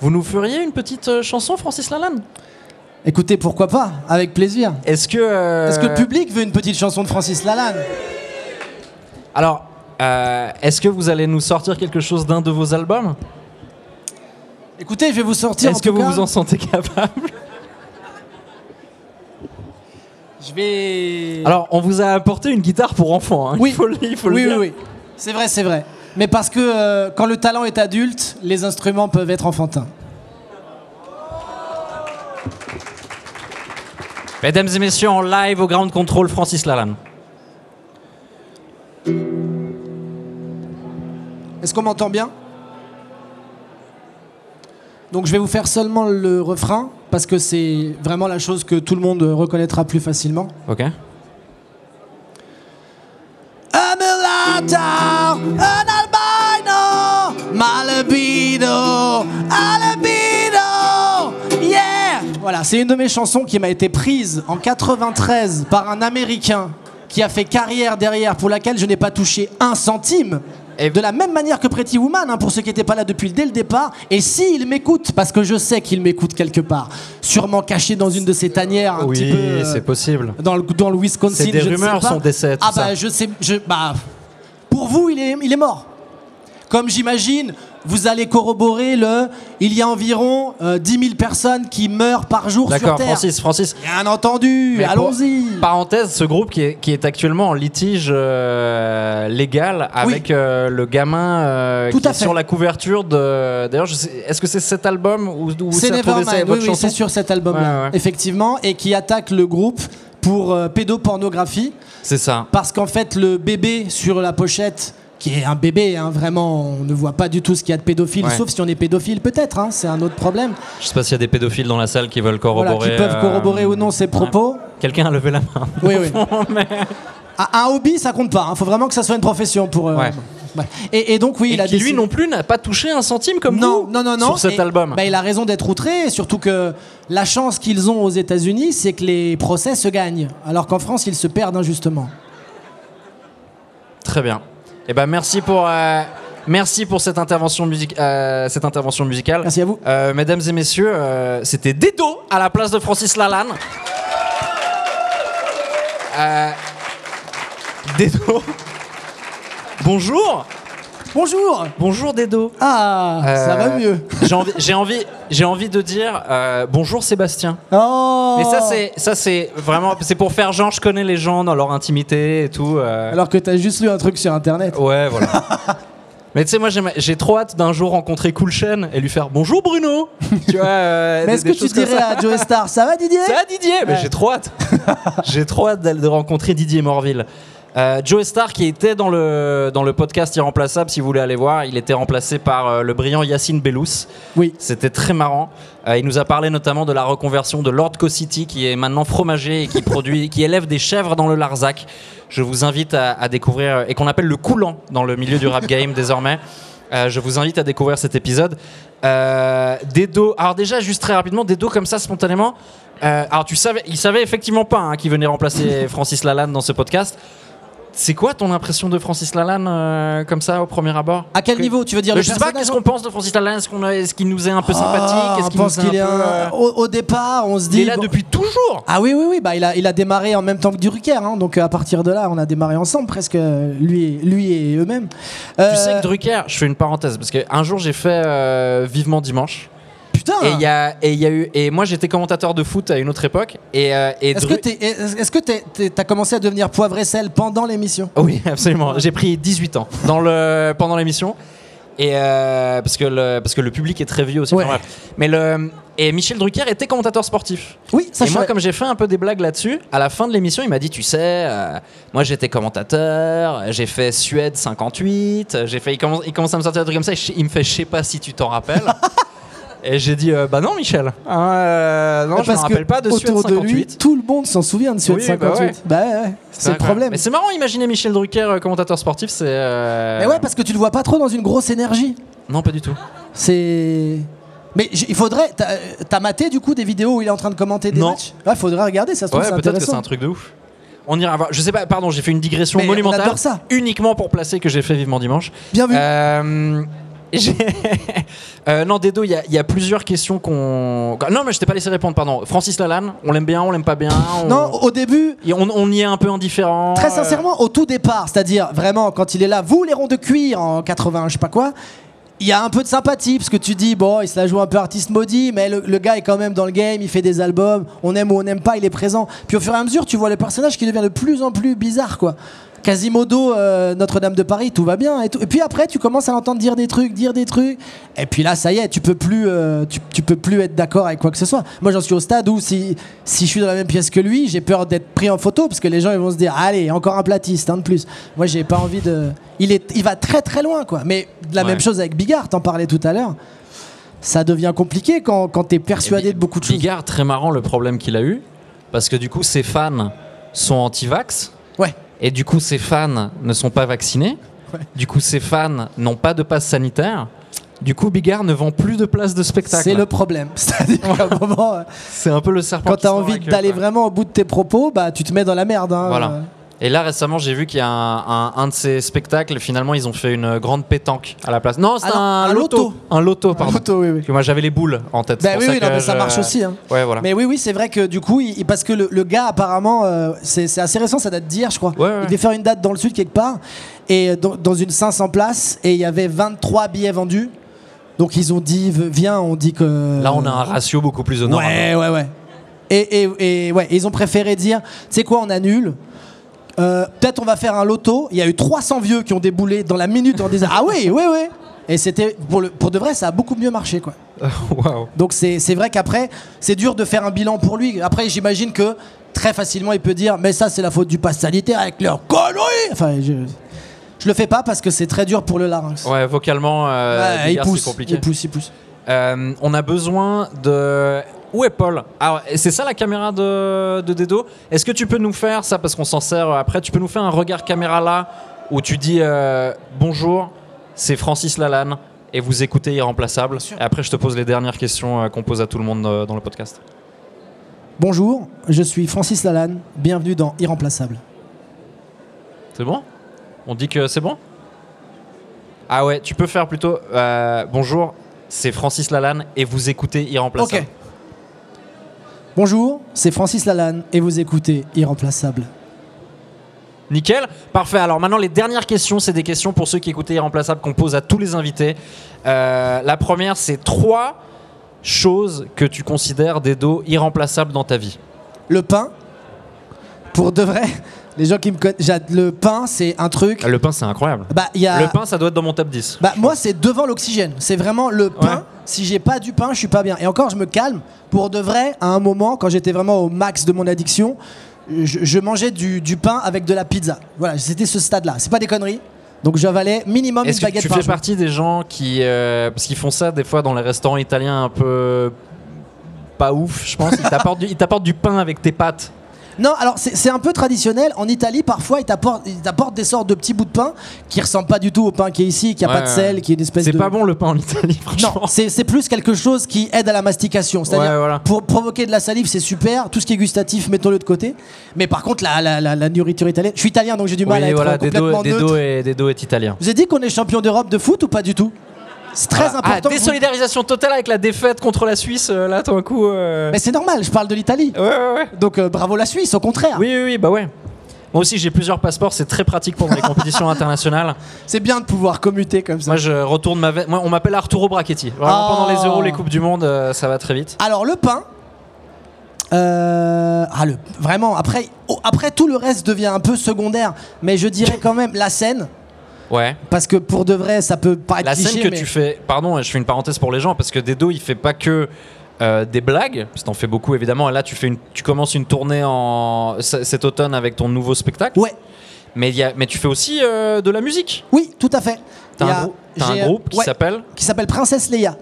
Vous nous feriez une petite chanson, Francis Lalanne? Écoutez, pourquoi pas, avec plaisir. Est-ce que. euh, Est-ce que le public veut une petite chanson de Francis Lalanne? Alors, euh, est-ce que vous allez nous sortir quelque chose d'un de vos albums? Écoutez, je vais vous sortir. Est-ce que tout vous cas- vous en sentez capable? Je vais. Alors, on vous a apporté une guitare pour enfants, hein, Oui. il faut le, il faut le oui, oui, dire. oui. C'est vrai, c'est vrai. Mais parce que euh, quand le talent est adulte, les instruments peuvent être enfantins. Mesdames et messieurs, en live au Ground Control, Francis Lalanne. Est-ce qu'on m'entend bien? Donc je vais vous faire seulement le refrain parce que c'est vraiment la chose que tout le monde reconnaîtra plus facilement. Ok. Albino, c'est une de mes chansons qui m'a été prise en 93 par un Américain qui a fait carrière derrière, pour laquelle je n'ai pas touché un centime. Et- de la même manière que Pretty Woman, hein, pour ceux qui n'étaient pas là depuis dès le départ. Et s'il m'écoute, parce que je sais qu'il m'écoute quelque part, sûrement caché dans une de ces tanières un petit oui, peu... euh, c'est possible. dans le, dans le Wisconsin. C'est des je rumeurs, son décès, tout Ah ça. bah je sais, je, bah, pour vous il est, il est mort. Comme j'imagine, vous allez corroborer le, il y a environ euh, 10 000 personnes qui meurent par jour sur D'accord, Terre. Francis, Francis. Bien entendu, allons-y. Parenthèse, ce groupe qui est, qui est actuellement en litige euh, légal avec euh, le gamin euh, Tout qui à est fait. sur la couverture de. D'ailleurs, est-ce que c'est cet album ou, ou C'est Nevermind, oui, oui, c'est sur cet album-là, Ouais, ouais. effectivement, et qui attaque le groupe pour pédopornographie. C'est ça. Parce qu'en fait, le bébé sur la pochette, qui est un bébé, hein, vraiment, on ne voit pas du tout ce qu'il y a de pédophile, Ouais. sauf si on est pédophile peut-être, hein, c'est un autre problème. Je sais pas s'il y a des pédophiles dans la salle qui veulent corroborer. Voilà, qui peuvent euh, corroborer ou non ses propos. Quelqu'un a levé la main. Oui, oui. Un, un hobby, ça compte pas. Il faut vraiment que ça soit une profession pour. euh, Ouais. ouais. Et, et donc, oui, Et il a qui lui non plus n'a pas touché un centime comme non, vous non, non, non. sur cet Et, album. bah, il a raison d'être outré, et surtout que la chance qu'ils ont aux États-Unis, c'est que les procès se gagnent, alors qu'en France, ils se perdent injustement. Très bien. Eh ben merci pour euh, merci pour cette intervention music- euh, cette intervention musicale. Merci à vous. Euh, mesdames et messieurs, c'était Dedo à la place de Francis Lalanne. Dedo. Bonjour. Bonjour Bonjour Dedo. Ah, ça Euh, va mieux. J'ai envie, j'ai envie, j'ai envie de dire euh, bonjour Sébastien. Oh Mais ça c'est, ça c'est vraiment, c'est pour faire genre je connais les gens dans leur intimité et tout. euh. Alors que t'as juste lu un truc sur internet. Ouais, voilà. Mais tu sais, moi, j'aime- j'ai trop hâte d'un jour rencontrer Cool Chen et lui faire bonjour Bruno. tu vois, euh, Mais des- est-ce que des tu choses comme dirais ça. à Joe Star, ça va Didier? Ça va Didier? Mais j'ai trop hâte. j'ai trop hâte d'aller- de rencontrer Didier Morville. Euh, Joe Star qui était dans le, dans le podcast Irremplaçable, si vous voulez aller voir, il était remplacé par euh, le brillant Yacine Bellous. Oui. C'était très marrant. Euh, il nous a parlé notamment de la reconversion de Lord Co-City qui est maintenant fromager et qui produit, qui élève des chèvres dans le Larzac. Je vous invite à, à découvrir et qu'on appelle le coulant dans le milieu du rap game désormais. Euh, je vous invite à découvrir cet épisode. Euh, Dedo, alors déjà juste très rapidement, Dedo comme ça spontanément. Euh, alors tu savais, il savait effectivement pas hein, qu'il venait remplacer Francis Lalanne dans ce podcast. C'est quoi ton impression de Francis Lalanne euh, comme ça au premier abord À quel Que- niveau Tu veux dire le je sais pas, qu'est-ce qu'on pense de Francis Lalanne Est-ce qu'on est-ce qu'il nous est un peu sympathique Ah, Est-ce on qu'il pense est qu'il est un peu, un- euh, au, au départ, on se Il dit. est là bon- depuis toujours Ah oui, oui, oui, bah, il, a, il a démarré en même temps que Drucker, hein, donc euh, à partir de là, on a démarré ensemble presque, lui et, lui et eux-mêmes. Euh, Tu sais que Drucker, je fais une parenthèse, parce qu'un jour j'ai fait euh, Vivement Dimanche, Putain et il y a, et il y a eu, et moi j'étais commentateur de foot à une autre époque, et, euh, et Est-ce que t'es- est-ce est-ce que t'es- t'es- t'as commencé à devenir poivre et sel pendant l'émission? Oui, absolument. J'ai pris 18 ans dans le, pendant l'émission. Et euh, parce, que le, parce que le public est très vieux aussi. Ouais. Enfin, bref. Mais le, et Michel Drucker était commentateur sportif. Oui, ça et je moi, savais. comme j'ai fait un peu des blagues là-dessus, à la fin de l'émission, il m'a dit Tu sais, euh, moi j'étais commentateur, j'ai fait Suède 58, j'ai fait. Il commence, il commence à me sortir des trucs comme ça, et je- il me fait Je sais pas si tu t'en rappelles. Et j'ai dit, euh, bah non, Michel. Hein, euh, non, je me Parce que rappelle pas de Suède autour de lui, 58. tout le monde s'en souvient de Suède Oui, bah 58. ouais. Bah ouais, c'est le incroyable. problème. Mais c'est marrant, imaginer Michel Drucker, euh, commentateur sportif, c'est. euh, Mais ouais, parce que tu le vois pas trop dans une grosse énergie. Non, pas du tout. C'est. Mais j- il faudrait. T'as t'as maté du coup des vidéos où il est en train de commenter des Non. matchs? Ouais, faudrait regarder, ça se trouve Ouais, c'est peut-être que intéressant. c'est un truc de ouf. On ira voir. Je sais pas, pardon, j'ai fait une digression Mais on monumentale. adore ça. Uniquement pour placer que j'ai fait vivement dimanche. Bien vu. Euh, Euh, non, Dedo, il y, a- il y a plusieurs questions qu'on. Non, mais je t'ai pas laissé répondre, pardon. Francis Lalanne, on l'aime bien, on l'aime pas bien. on- Non, au début, on y est un peu indifférent. Très euh, sincèrement, au tout départ, c'est-à-dire vraiment quand il est là, vous les ronds de cuir en 80, je sais pas quoi, il y a un peu de sympathie parce que tu dis bon, il se la joue un peu artiste maudit, mais le, le gars est quand même dans le game, il fait des albums, on aime ou on n'aime pas, il est présent. Puis au fur et à mesure, tu vois le personnage qui devient de plus en plus bizarre, quoi. Quasimodo, euh, Notre-Dame de Paris, tout va bien. Et, tout. et puis après, tu commences à l'entendre dire des trucs, dire des trucs. Et puis là, ça y est, tu peux plus, euh, tu, tu peux plus être d'accord avec quoi que ce soit. Moi, j'en suis au stade où si, si je suis dans la même pièce que lui, j'ai peur d'être pris en photo parce que les gens ils vont se dire, allez, encore un platiste, un de plus. Moi, j'ai pas envie de. Il est, il va très très loin, quoi. Mais la Ouais. même chose avec Bigard, t'en parlais tout à l'heure. Ça devient compliqué quand, quand t'es persuadé Et de beaucoup de choses. Bigard, très marrant le problème qu'il a eu. Parce que du coup, ses fans sont anti-vax. Ouais. Et du coup, ses fans ne sont pas vaccinés. Ouais. Du coup, ses fans n'ont pas de passe sanitaire. Du coup, Bigard ne vend plus de places de spectacle. C'est le problème. C'est-à-dire qu'à un moment, euh, C'est un peu le serpent. quand se mord envie d'aller vraiment au bout de tes propos, bah tu te mets dans la merde. hein. Voilà. Et là, récemment, j'ai vu qu'il y a un, un- un de ces spectacles. Finalement, ils ont fait une grande pétanque à la place. Non, c'est Ah un, un loto. loto. Un loto, Un pardon. loto, oui, oui. Parce que moi, j'avais les boules en tête. Bah oui, ça oui, non, que mais ça je- marche aussi. hein. Ouais, voilà. Mais oui, oui, c'est vrai que du coup, il- parce que le, le gars, apparemment, euh, c'est assez récent, ça date d'hier, je crois. Ouais, ouais. Il devait faire une date dans le sud quelque part, et euh, dans, dans une 500 places, et il y avait 23 billets vendus. Donc ils ont dit, viens, on dit que. Là, on a un ratio beaucoup plus honorable. Ouais, ouais, ouais. Et, et, et ouais, ils ont préféré dire, tu sais quoi, on annule. Euh, Peut-être on va faire un loto. Il y a eu 300 vieux qui ont déboulé dans la minute en disant Ah oui, oui, oui. Et c'était pour, le- pour de vrai, ça a beaucoup mieux marché, quoi. Donc c'est c'est vrai qu'après, c'est dur de faire un bilan pour lui. Après, j'imagine que très facilement, il peut dire Mais ça, c'est la faute du pass sanitaire avec leur conneries Enfin, je, je le fais pas parce que c'est très dur pour le larynx. Ouais, vocalement, euh, Ouais, il pousse, compliqué. il pousse, il pousse. Euh, on a besoin de. Où est Paul? Alors, c'est ça la caméra de, de Dedo? Est-ce que tu peux nous faire ça parce qu'on s'en sert après Tu peux nous faire un regard caméra là où tu dis euh, bonjour, c'est Francis Lalanne et vous écoutez Irremplaçable. Et après, je te pose les dernières questions euh, qu'on pose à tout le monde euh, dans le podcast. Bonjour, je suis Francis Lalanne. Bienvenue dans Irremplaçable. C'est bon? On dit que c'est bon? Ah ouais, tu peux faire plutôt euh, bonjour, c'est Francis Lalanne et vous écoutez Irremplaçable. Ok. Bonjour, c'est Francis Lalanne et vous écoutez Irremplaçable. Nickel, parfait. Alors maintenant, les dernières questions, c'est des questions pour ceux qui écoutaient Irremplaçable qu'on pose à tous les invités. Euh, la première, c'est trois choses que tu considères des dos irremplaçables dans ta vie. Le pain, pour de vrai, les gens qui me connaissent, le pain, c'est un truc. Le pain, c'est incroyable. Bah, il y a. Le pain, ça doit être dans mon top 10. Bah moi c'est devant l'oxygène. C'est vraiment le pain. Ouais. Si j'ai pas du pain, je suis pas bien. Et encore, je me calme. Pour de vrai, à un moment, quand j'étais vraiment au max de mon addiction, je, je mangeais du, du pain avec de la pizza. Voilà, c'était ce stade-là. C'est pas des conneries. Donc j'avalais minimum une Est-ce que baguette tu par fais jour. partie des gens qui. euh, parce qu'ils font ça des fois dans les restaurants italiens un peu. pas ouf, je pense. Ils t'apportent du, ils t'apportent du pain avec tes pâtes. Non, alors c'est c'est un peu traditionnel. En Italie, parfois, ils t'apportent des sortes de petits bouts de pain qui ressemblent pas du tout au pain qui est ici, qui a Ouais, pas de sel, qui est une espèce C'est de. pas bon le pain en Italie, franchement. Non, c'est c'est plus quelque chose qui aide à la mastication. C'est-à-dire, Ouais, voilà. pour provoquer de la salive, c'est super. Tout ce qui est gustatif, mettons-le de côté. Mais par contre, la, la, la, la nourriture italienne. Je suis italien, donc j'ai du mal à être voilà, complètement Dedo, neutre. Dedo est, Dedo est italien. Vous avez dit qu'on est champion d'Europe de foot ou pas du tout? C'est très Ah, important. désolidarisation totale avec la défaite contre la Suisse, euh, là, tout d'un coup. euh. Mais c'est normal, je parle de l'Italie. Ouais, ouais, ouais. Donc euh, bravo la Suisse, au contraire. Oui, oui, oui, bah ouais. Moi aussi, j'ai plusieurs passeports, c'est très pratique pendant les compétitions internationales. C'est bien de pouvoir commuter comme ça. Moi, je retourne ma veste. Moi, on m'appelle Arturo Brachetti. Vraiment, Oh. pendant les Euros, les Coupes du Monde, ça va très vite. Alors le pain. ah, le, vraiment, après, oh, après tout le reste devient un peu secondaire, mais je dirais quand même la scène, Ouais. parce que pour de vrai, ça peut paraître La cliché, scène que mais- tu fais. Pardon, je fais une parenthèse pour les gens, parce que Dedo, il fait pas que. euh, des blagues, parce que t'en fais beaucoup évidemment, et là tu, fais une, tu commences une tournée en, cet automne avec ton nouveau spectacle, Ouais, mais, y a, mais tu fais aussi euh, de la musique. oui, tout à fait. T'as un, grou- groupe qui ouais, s'appelle qui s'appelle Princesse Leia,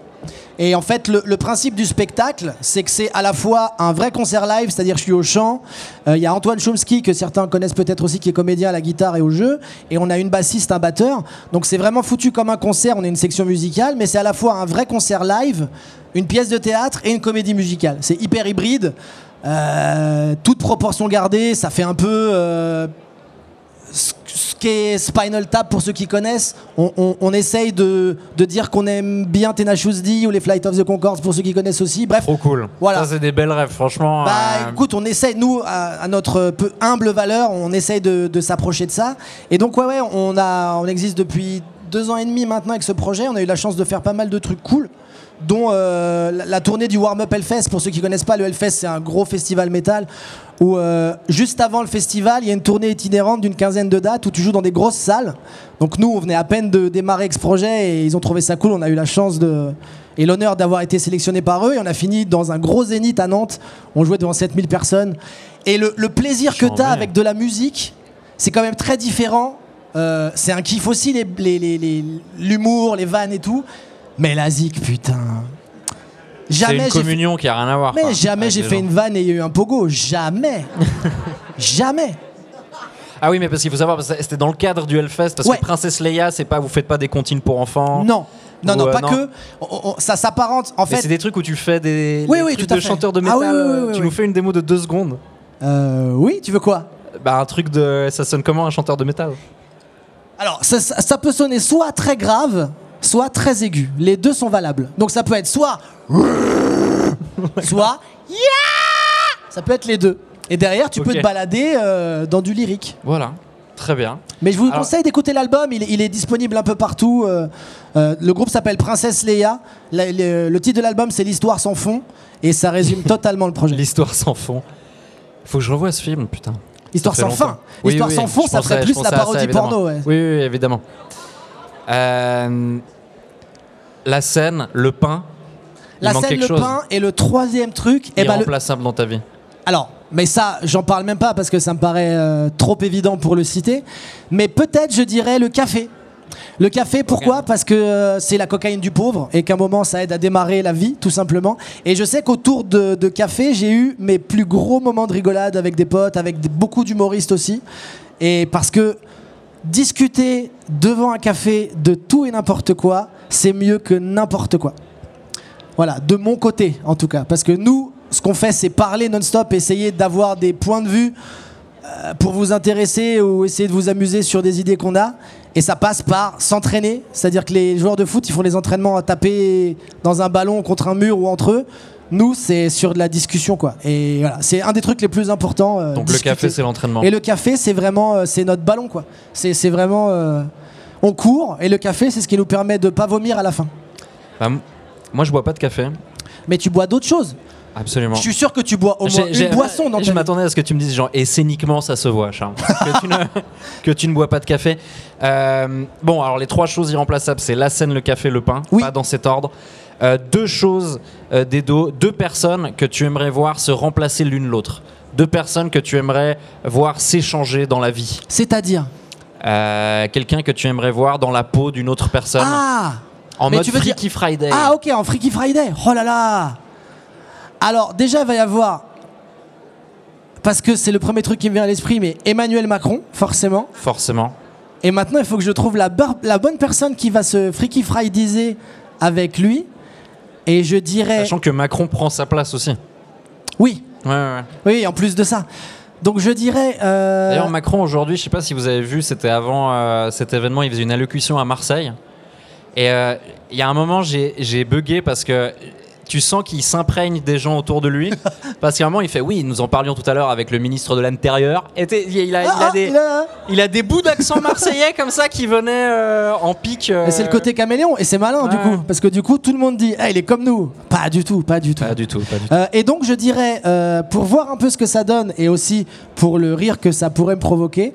Et en fait, le, le principe du spectacle, c'est que c'est à la fois un vrai concert live, c'est-à-dire je suis au chant. Euh, Il y a Antoine Chomsky, que certains connaissent peut-être aussi, qui est comédien à la guitare et au jeu. Et on a une bassiste, un batteur. Donc c'est vraiment foutu comme un concert. On est une section musicale, mais c'est à la fois un vrai concert live, une pièce de théâtre et une comédie musicale. C'est hyper hybride. Euh, toute proportion gardée, ça fait un peu euh, ce qu'est Spinal Tap pour ceux qui connaissent. On, on- on essaye de, de dire qu'on aime bien Tenacious D ou les Flight of the Concords pour ceux qui connaissent aussi. Bref, Trop cool. Voilà. Ça, c'est des belles rêves, franchement. bah euh, écoute, on essaye, nous, à, à notre peu humble valeur, on essaye de, de s'approcher de ça. Et donc, ouais, ouais, on, a, on existe depuis deux ans et demi maintenant avec ce projet. On a eu la chance de faire pas mal de trucs cool, dont euh, la, la tournée du Warm Up Hellfest. Pour ceux qui connaissent pas, le Hellfest, c'est un gros festival métal où, euh, juste avant le festival, il y a une tournée itinérante d'une quinzaine de dates où tu joues dans des grosses salles. Donc, nous, on venait à peine de démarrer ce projet et ils ont trouvé ça cool. On a eu la chance de et l'honneur d'avoir été sélectionné par eux. Et on a fini dans un gros zénith à Nantes. On jouait devant 7000 personnes. Et le, le plaisir que tu as avec de la musique, c'est quand même très différent. Euh, c'est un kiff aussi, les- les- les- les- l'humour, les, vannes et tout. Mais la zik, putain. C'est Jamais une j'ai fait, communion qui a rien à voir. mais quoi, jamais avec j'ai fait gens. une vanne et il y a eu un pogo. Jamais. jamais. Ah oui, mais parce qu'il faut savoir, c'était dans le cadre du Hellfest, parce Ouais. que Princesse Leia, c'est pas, vous faites pas des comptines pour enfants. Non. Non, non, euh, pas non. que. On- on- ça s'apparente. En fait, c'est des trucs où tu fais des Oui, oui, trucs tout de chanteurs de Ah métal. oui, oui, tu nous fais une démo de deux secondes. euh, oui, tu veux quoi? Bah un truc de, ça sonne comment un chanteur de métal? Alors, ça, ça- ça peut sonner soit très grave, soit très aigu. Les deux sont valables. Donc ça peut être soit... soit... Yeah Ça peut être les deux. Et derrière, tu peux te balader euh, dans du lyrique. Voilà, très bien. Mais je vous Alors- conseille d'écouter l'album, il, est- il est disponible un peu partout. euh, euh, le groupe s'appelle Princesse Leia. La- le, le titre de l'album, c'est L'histoire sans fond. Et ça résume totalement le projet. L'histoire sans fond. Faut que je revoie ce film, putain. Histoire sans fin. longtemps. Oui, Histoire oui, sans fond, ça serait plus la parodie porno. ouais. Oui, oui, évidemment. Euh, la scène, le pain. La scène, le chose. pain et le troisième truc. et ben, le- irremplaçable dans ta vie. Alors, mais ça, j'en parle même pas parce que ça me paraît euh, trop évident pour le citer. Mais peut-être, je dirais, le café. Le café, pourquoi? Parce que euh, c'est la cocaïne du pauvre et qu'à un moment, ça aide à démarrer la vie, tout simplement. Et je sais qu'autour de, de café, j'ai eu mes plus gros moments de rigolade avec des potes, avec beaucoup d'humoristes aussi. Et parce que discuter devant un café de tout et n'importe quoi, c'est mieux que n'importe quoi. Voilà, de mon côté en tout cas. Parce que nous, ce qu'on fait, c'est parler non-stop, essayer d'avoir des points de vue euh, pour vous intéresser ou essayer de vous amuser sur des idées qu'on a. Et ça passe par s'entraîner. C'est-à-dire que les joueurs de foot, ils font les entraînements à taper dans un ballon contre un mur ou entre eux. Nous, c'est sur de la discussion, quoi. Et voilà, c'est un des trucs les plus importants. euh, Donc discuter. le café, c'est l'entraînement. Et le café, c'est vraiment, euh, c'est notre ballon, quoi. C'est c'est vraiment, euh, on court et le café, c'est ce qui nous permet de pas vomir à la fin. Bah, moi, je bois pas de café. Mais tu bois d'autres choses. Absolument. Je suis sûr que tu bois au moins J'ai- j'ai- une boisson dans Je m'attendais à ce que tu me dises, genre, et scéniquement, ça se voit, Charles. que, tu ne, que tu ne bois pas de café. Euh, bon, alors, les trois choses irremplaçables, c'est la scène, le café, le pain. Oui. Pas dans cet ordre. Euh, deux choses, euh, des dos, deux personnes que tu aimerais voir se remplacer l'une l'autre. Deux personnes que tu aimerais voir s'échanger dans la vie. C'est-à-dire Euh, Quelqu'un que tu aimerais voir dans la peau d'une autre personne. Ah en mais mode tu veux dire- Freaky Friday. Ah ok, en Freaky Friday. Oh là là Alors déjà, il va y avoir, parce que c'est le premier truc qui me vient à l'esprit, mais Emmanuel Macron, forcément. Forcément. Et maintenant, il faut que je trouve la, bar- la bonne personne qui va se Freaky Fridayser avec lui. Et je dirais... Sachant que Macron prend sa place aussi. Oui, Ouais, ouais, ouais. oui, en plus de ça. Donc je dirais... euh, D'ailleurs, Macron aujourd'hui, je sais pas si vous avez vu, c'était avant euh, cet événement, il faisait une allocution à Marseille. Et euh, il y a un moment, j'ai bugué parce que tu sens qu'il s'imprègne des gens autour de lui. parce qu'à un moment, il fait Oui, nous en parlions tout à l'heure avec le ministre de l'Intérieur. Et il a, il, a ah, ah, des, il a- il a des bouts d'accent marseillais comme ça qui venaient euh, en pic. euh, c'est le côté caméléon, et c'est malin du coup, parce que du coup tout le monde dit, Ah, il est comme nous. Pas du tout, pas du tout. Pas du tout, pas du tout. Euh, et donc je dirais, euh, pour voir un peu ce que ça donne, et aussi pour le rire que ça pourrait me provoquer,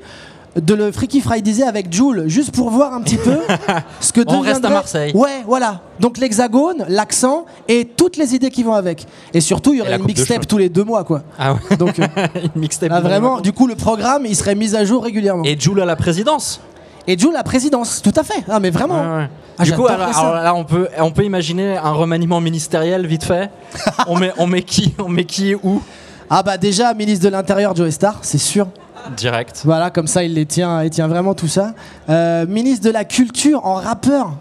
de le Freaky Fridayser avec Jules, juste pour voir un petit peu ce que On reste à Marseille. Ouais, voilà. Donc l'hexagone, l'accent et toutes les idées qui vont avec. Et surtout, il y aurait une mixtape tous les deux mois, quoi. Ah ouais, Donc euh, une mixtape. vraiment, du coup, le programme, il serait mis à jour régulièrement. Et, Et Jules à la présidence. Jules, la présidence, tout à fait. Ah, mais vraiment. Ouais, ouais. Ah, du coup, alors là, on peut, on peut imaginer un remaniement ministériel vite fait. on, met, on met qui On met qui où? Ah bah déjà, ministre de l'Intérieur, Joe Star, c'est sûr. Direct. Voilà, comme ça, il les tient, il tient vraiment tout ça. Euh, ministre de la Culture en rappeur.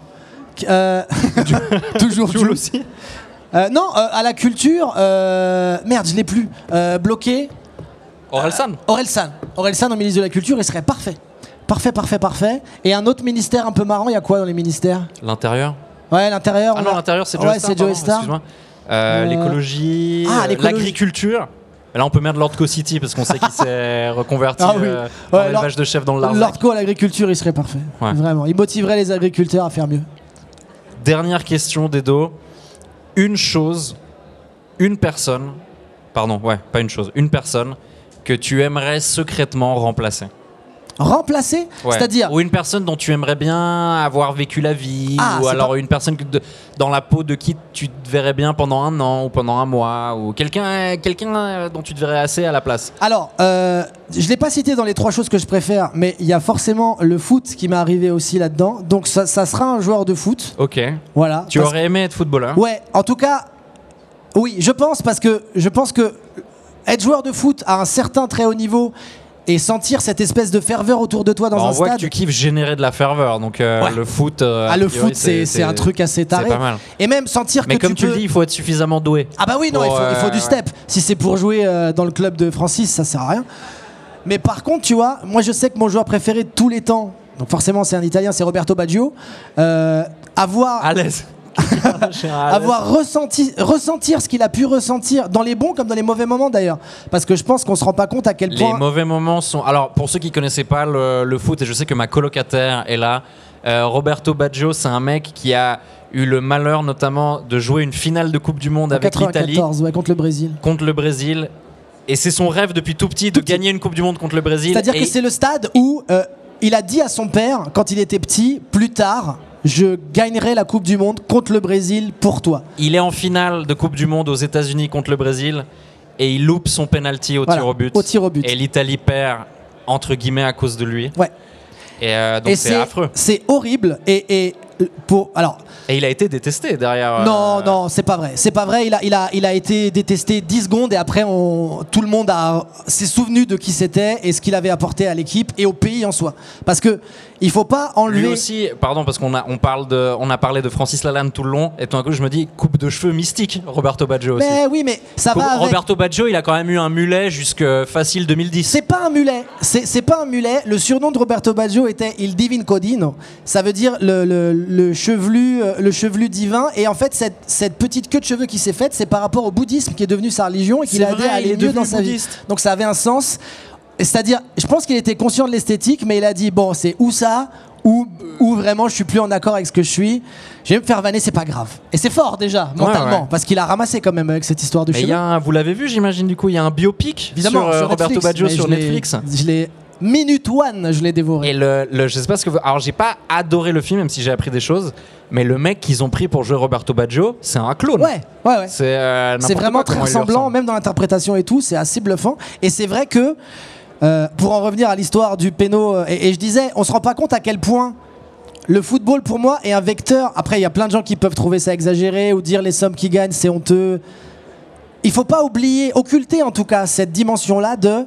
Euh, toujours Jules aussi Euh, non, à la culture, merde, je l'ai plus. Bloqué. Orelsan Orelsan. Orelsan au ministre de la Culture, il serait parfait. Parfait, parfait, parfait. Et un autre ministère un peu marrant, il y a quoi dans les ministères? L'intérieur Ouais, l'intérieur. Ah on non, l'intérieur, c'est Joe Ouais, Star. L'écologie, ah, l'écologie. l'agriculture. Là, on peut mettre Lord Co-City parce qu'on sait qu'il s'est reconverti Ah oui. euh, dans Ouais, l'élevage de chefs dans le Larzac. Lordco à l'agriculture, il serait parfait. Ouais. Vraiment. Il motiverait les agriculteurs à faire mieux. Dernière question, Dedo. Une chose, une personne, pardon, ouais, pas une chose, une personne que tu aimerais secrètement remplacer. Remplacer Ouais. C'est-à-dire. Ou une personne dont tu aimerais bien avoir vécu la vie, Ah, ou alors pas- une personne que de- dans la peau de qui tu te verrais bien pendant un an ou pendant un mois, ou quelqu'un quelqu'un euh, dont tu te verrais assez à la place. Alors, euh, je ne l'ai pas cité dans les trois choses que je préfère, mais il y a forcément le foot qui m'est arrivé aussi là-dedans. Donc, ça, ça sera un joueur de foot. Ok. Voilà. Tu Parce- aurais aimé être footballeur? Ouais, en tout cas, oui, je pense parce que je pense que être joueur de foot à un certain très haut niveau et sentir cette espèce de ferveur autour de toi dans Bah, On un voit stade. que tu kiffes générer de la ferveur, donc euh, Ouais. le foot. euh, Ah, a le priori, foot, c'est c'est un truc assez taré. C'est pas mal. Et même sentir Mais que comme tu, peux... le dis, il faut être suffisamment doué. Ah bah oui, non, il, faut, il faut euh, du ouais. step. Si c'est pour jouer euh, dans le club de Francis, ça sert à rien. Mais par contre, tu vois, moi je sais que mon joueur préféré de tous les temps, donc forcément c'est un Italien, c'est Roberto Baggio. Euh, avoir, À l'aise. avoir ressenti, ressentir ce qu'il a pu ressentir dans les bons comme dans les mauvais moments d'ailleurs. Parce que je pense qu'on se rend pas compte à quel Les point. mauvais moments sont. Alors, pour ceux qui connaissaient pas le, le foot, et je sais que ma colocataire est là, euh, Roberto Baggio, c'est un mec qui a eu le malheur notamment de jouer une finale de Coupe du Monde en avec l'Italie 94, ouais, contre le Brésil. contre le Brésil. Et c'est son rêve depuis tout petit de gagner une Coupe du Monde contre le Brésil. C'est-à-dire Et que c'est le stade où euh, il a dit à son père, quand il était petit, plus tard, je gagnerai la Coupe du Monde contre le Brésil pour toi. il est en finale de Coupe du Monde aux États-Unis contre le Brésil et il loupe son penalty au Voilà, tir au but. au tir au but. Et l'Italie perd entre guillemets à cause de lui. Ouais. Et euh, donc c'est affreux. C'est horrible. Et, et pour alors Et il a été détesté derrière. euh, non non c'est pas vrai c'est pas vrai il a il a il a été détesté 10 secondes et après on tout le monde a s'est souvenu de qui c'était et ce qu'il avait apporté à l'équipe et au pays en soi parce que il faut pas Lui enlever aussi, pardon, parce qu'on a, on parle de, on a parlé de Francis Lalanne tout le long, et tout d'un coup je me dis, coupe de cheveux mystique, Roberto Baggio aussi. mais oui mais ça Coupe- va avec Roberto Baggio, il a quand même eu un mulet jusque facile 2010. C'est pas un mulet. C'est c'est pas un mulet. Le surnom de Roberto Baggio était Il Divin Codino. Ça veut dire le, le- le chevelu, euh, le chevelu divin. Et en fait, cette, cette petite queue de cheveux qui s'est faite, c'est par rapport au bouddhisme qui est devenu sa religion et qui C'est l'a aidé à aller mieux dans sa vie. Donc ça avait un sens. C'est-à-dire, je pense qu'il était conscient de l'esthétique, mais il a dit bon, c'est ou ça. Ou, ou vraiment je suis plus en accord avec ce que je suis, je vais me faire vanner, c'est pas grave. Et c'est fort déjà, mentalement, ouais. parce qu'il a ramassé quand même avec cette histoire de Mais y a un- vous l'avez vu, j'imagine, du coup, il y a un biopic Évidemment, sur, euh, sur Roberto Baggio sur Netflix. Je l'ai minute one, je l'ai dévoré. Et le, le- je sais pas ce que vous. Alors, j'ai pas adoré le film, même si j'ai appris des choses, mais le mec qu'ils ont pris pour jouer Roberto Baggio, c'est un clone. Ouais, ouais, ouais. C'est euh, vraiment quoi très ressemblant, même dans l'interprétation et tout, c'est assez bluffant. Et c'est vrai que, euh, pour en revenir à l'histoire du péno, euh, et, je disais, on se rend pas compte à quel point le football pour moi est un vecteur. Après, il y a plein de gens qui peuvent trouver ça exagéré ou dire les sommes qu'ils gagnent, c'est honteux. Il faut pas oublier, occulter en tout cas cette dimension-là de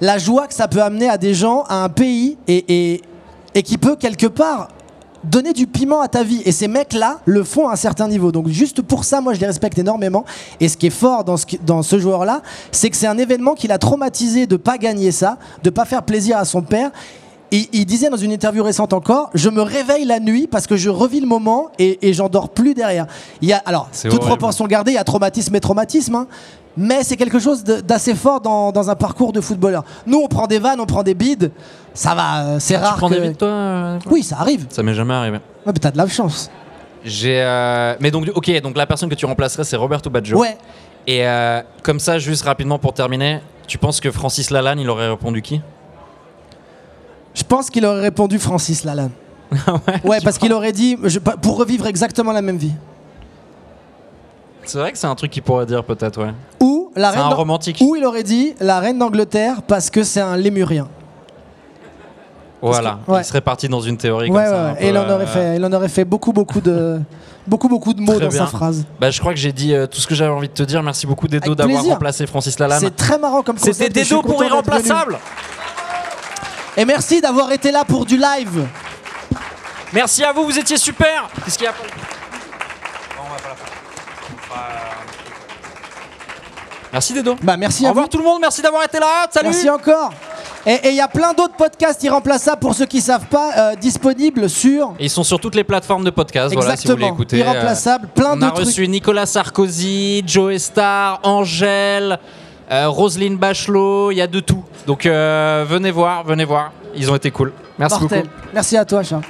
la joie que ça peut amener à des gens, à un pays, et qui peut quelque part donner du piment à ta vie. Et ces mecs-là le font à un certain niveau. Donc juste pour ça, moi je les respecte énormément. Et ce qui est fort dans ce, dans ce joueur-là, c'est que c'est un événement qui l'a traumatisé de pas gagner ça, de pas faire plaisir à son père. Il disait dans une interview récente encore, je me réveille la nuit parce que je revis le moment et, et j'en dors plus derrière. Il y a alors toute horrible. proportion gardée, il y a traumatisme et traumatisme. hein. mais c'est quelque chose d'assez fort dans, dans un parcours de footballeur. Nous, on prend des vannes, on prend des bides, ça va, euh, c'est Tu rare. prends que- des vides, toi euh, Oui, ça arrive. Ça m'est jamais arrivé. Ouais, mais t'as de la chance. J'ai. euh, Mais donc, ok, donc la personne que tu remplacerais, c'est Roberto Baggio. Ouais. Et euh, comme ça, juste rapidement pour terminer, tu penses que Francis Lalanne, il aurait répondu qui? Je pense qu'il aurait répondu Francis Lalanne. ouais, parce qu'il aurait dit je- pour revivre exactement la même vie. C'est vrai que c'est un truc qu'il pourrait dire peut-être, ouais. Ou la reine un romantique. Ou il aurait dit la reine d'Angleterre parce que c'est un lémurien. Voilà, Ouais. il serait parti dans une théorie Ouais, comme ça. ouais, un ouais. peu, Et il en aurait euh, fait, il en aurait fait beaucoup, beaucoup de, beaucoup, beaucoup de mots Très dans bien. sa phrase. Bah, je crois que j'ai dit euh, tout ce que j'avais envie de te dire. Merci beaucoup Dedo d'avoir remplacé Francis Lalanne. C'est très marrant comme concept. C'était Dedo pour irremplaçable. Et merci d'avoir été là pour du live. Merci à vous, vous étiez super. Qu'est-ce qu'il y a on. On euh, Merci Dedo. Bah merci Au à vous. revoir tout le monde, merci d'avoir été là. Salut. Merci encore. Et il y a plein d'autres podcasts irremplaçables pour ceux qui savent pas, euh, disponibles sur. Et ils sont sur toutes les plateformes de podcast. Voilà, si vous voulez Exactement. écouter. Irremplaçables, plein on de a trucs. reçu Nicolas Sarkozy, Joe Star, Angèle, euh, Roselyne Bachelot. Il y a de tout. Donc euh, venez voir, venez voir. Ils ont été cool. Merci Mortel. beaucoup. Merci à toi, Charles.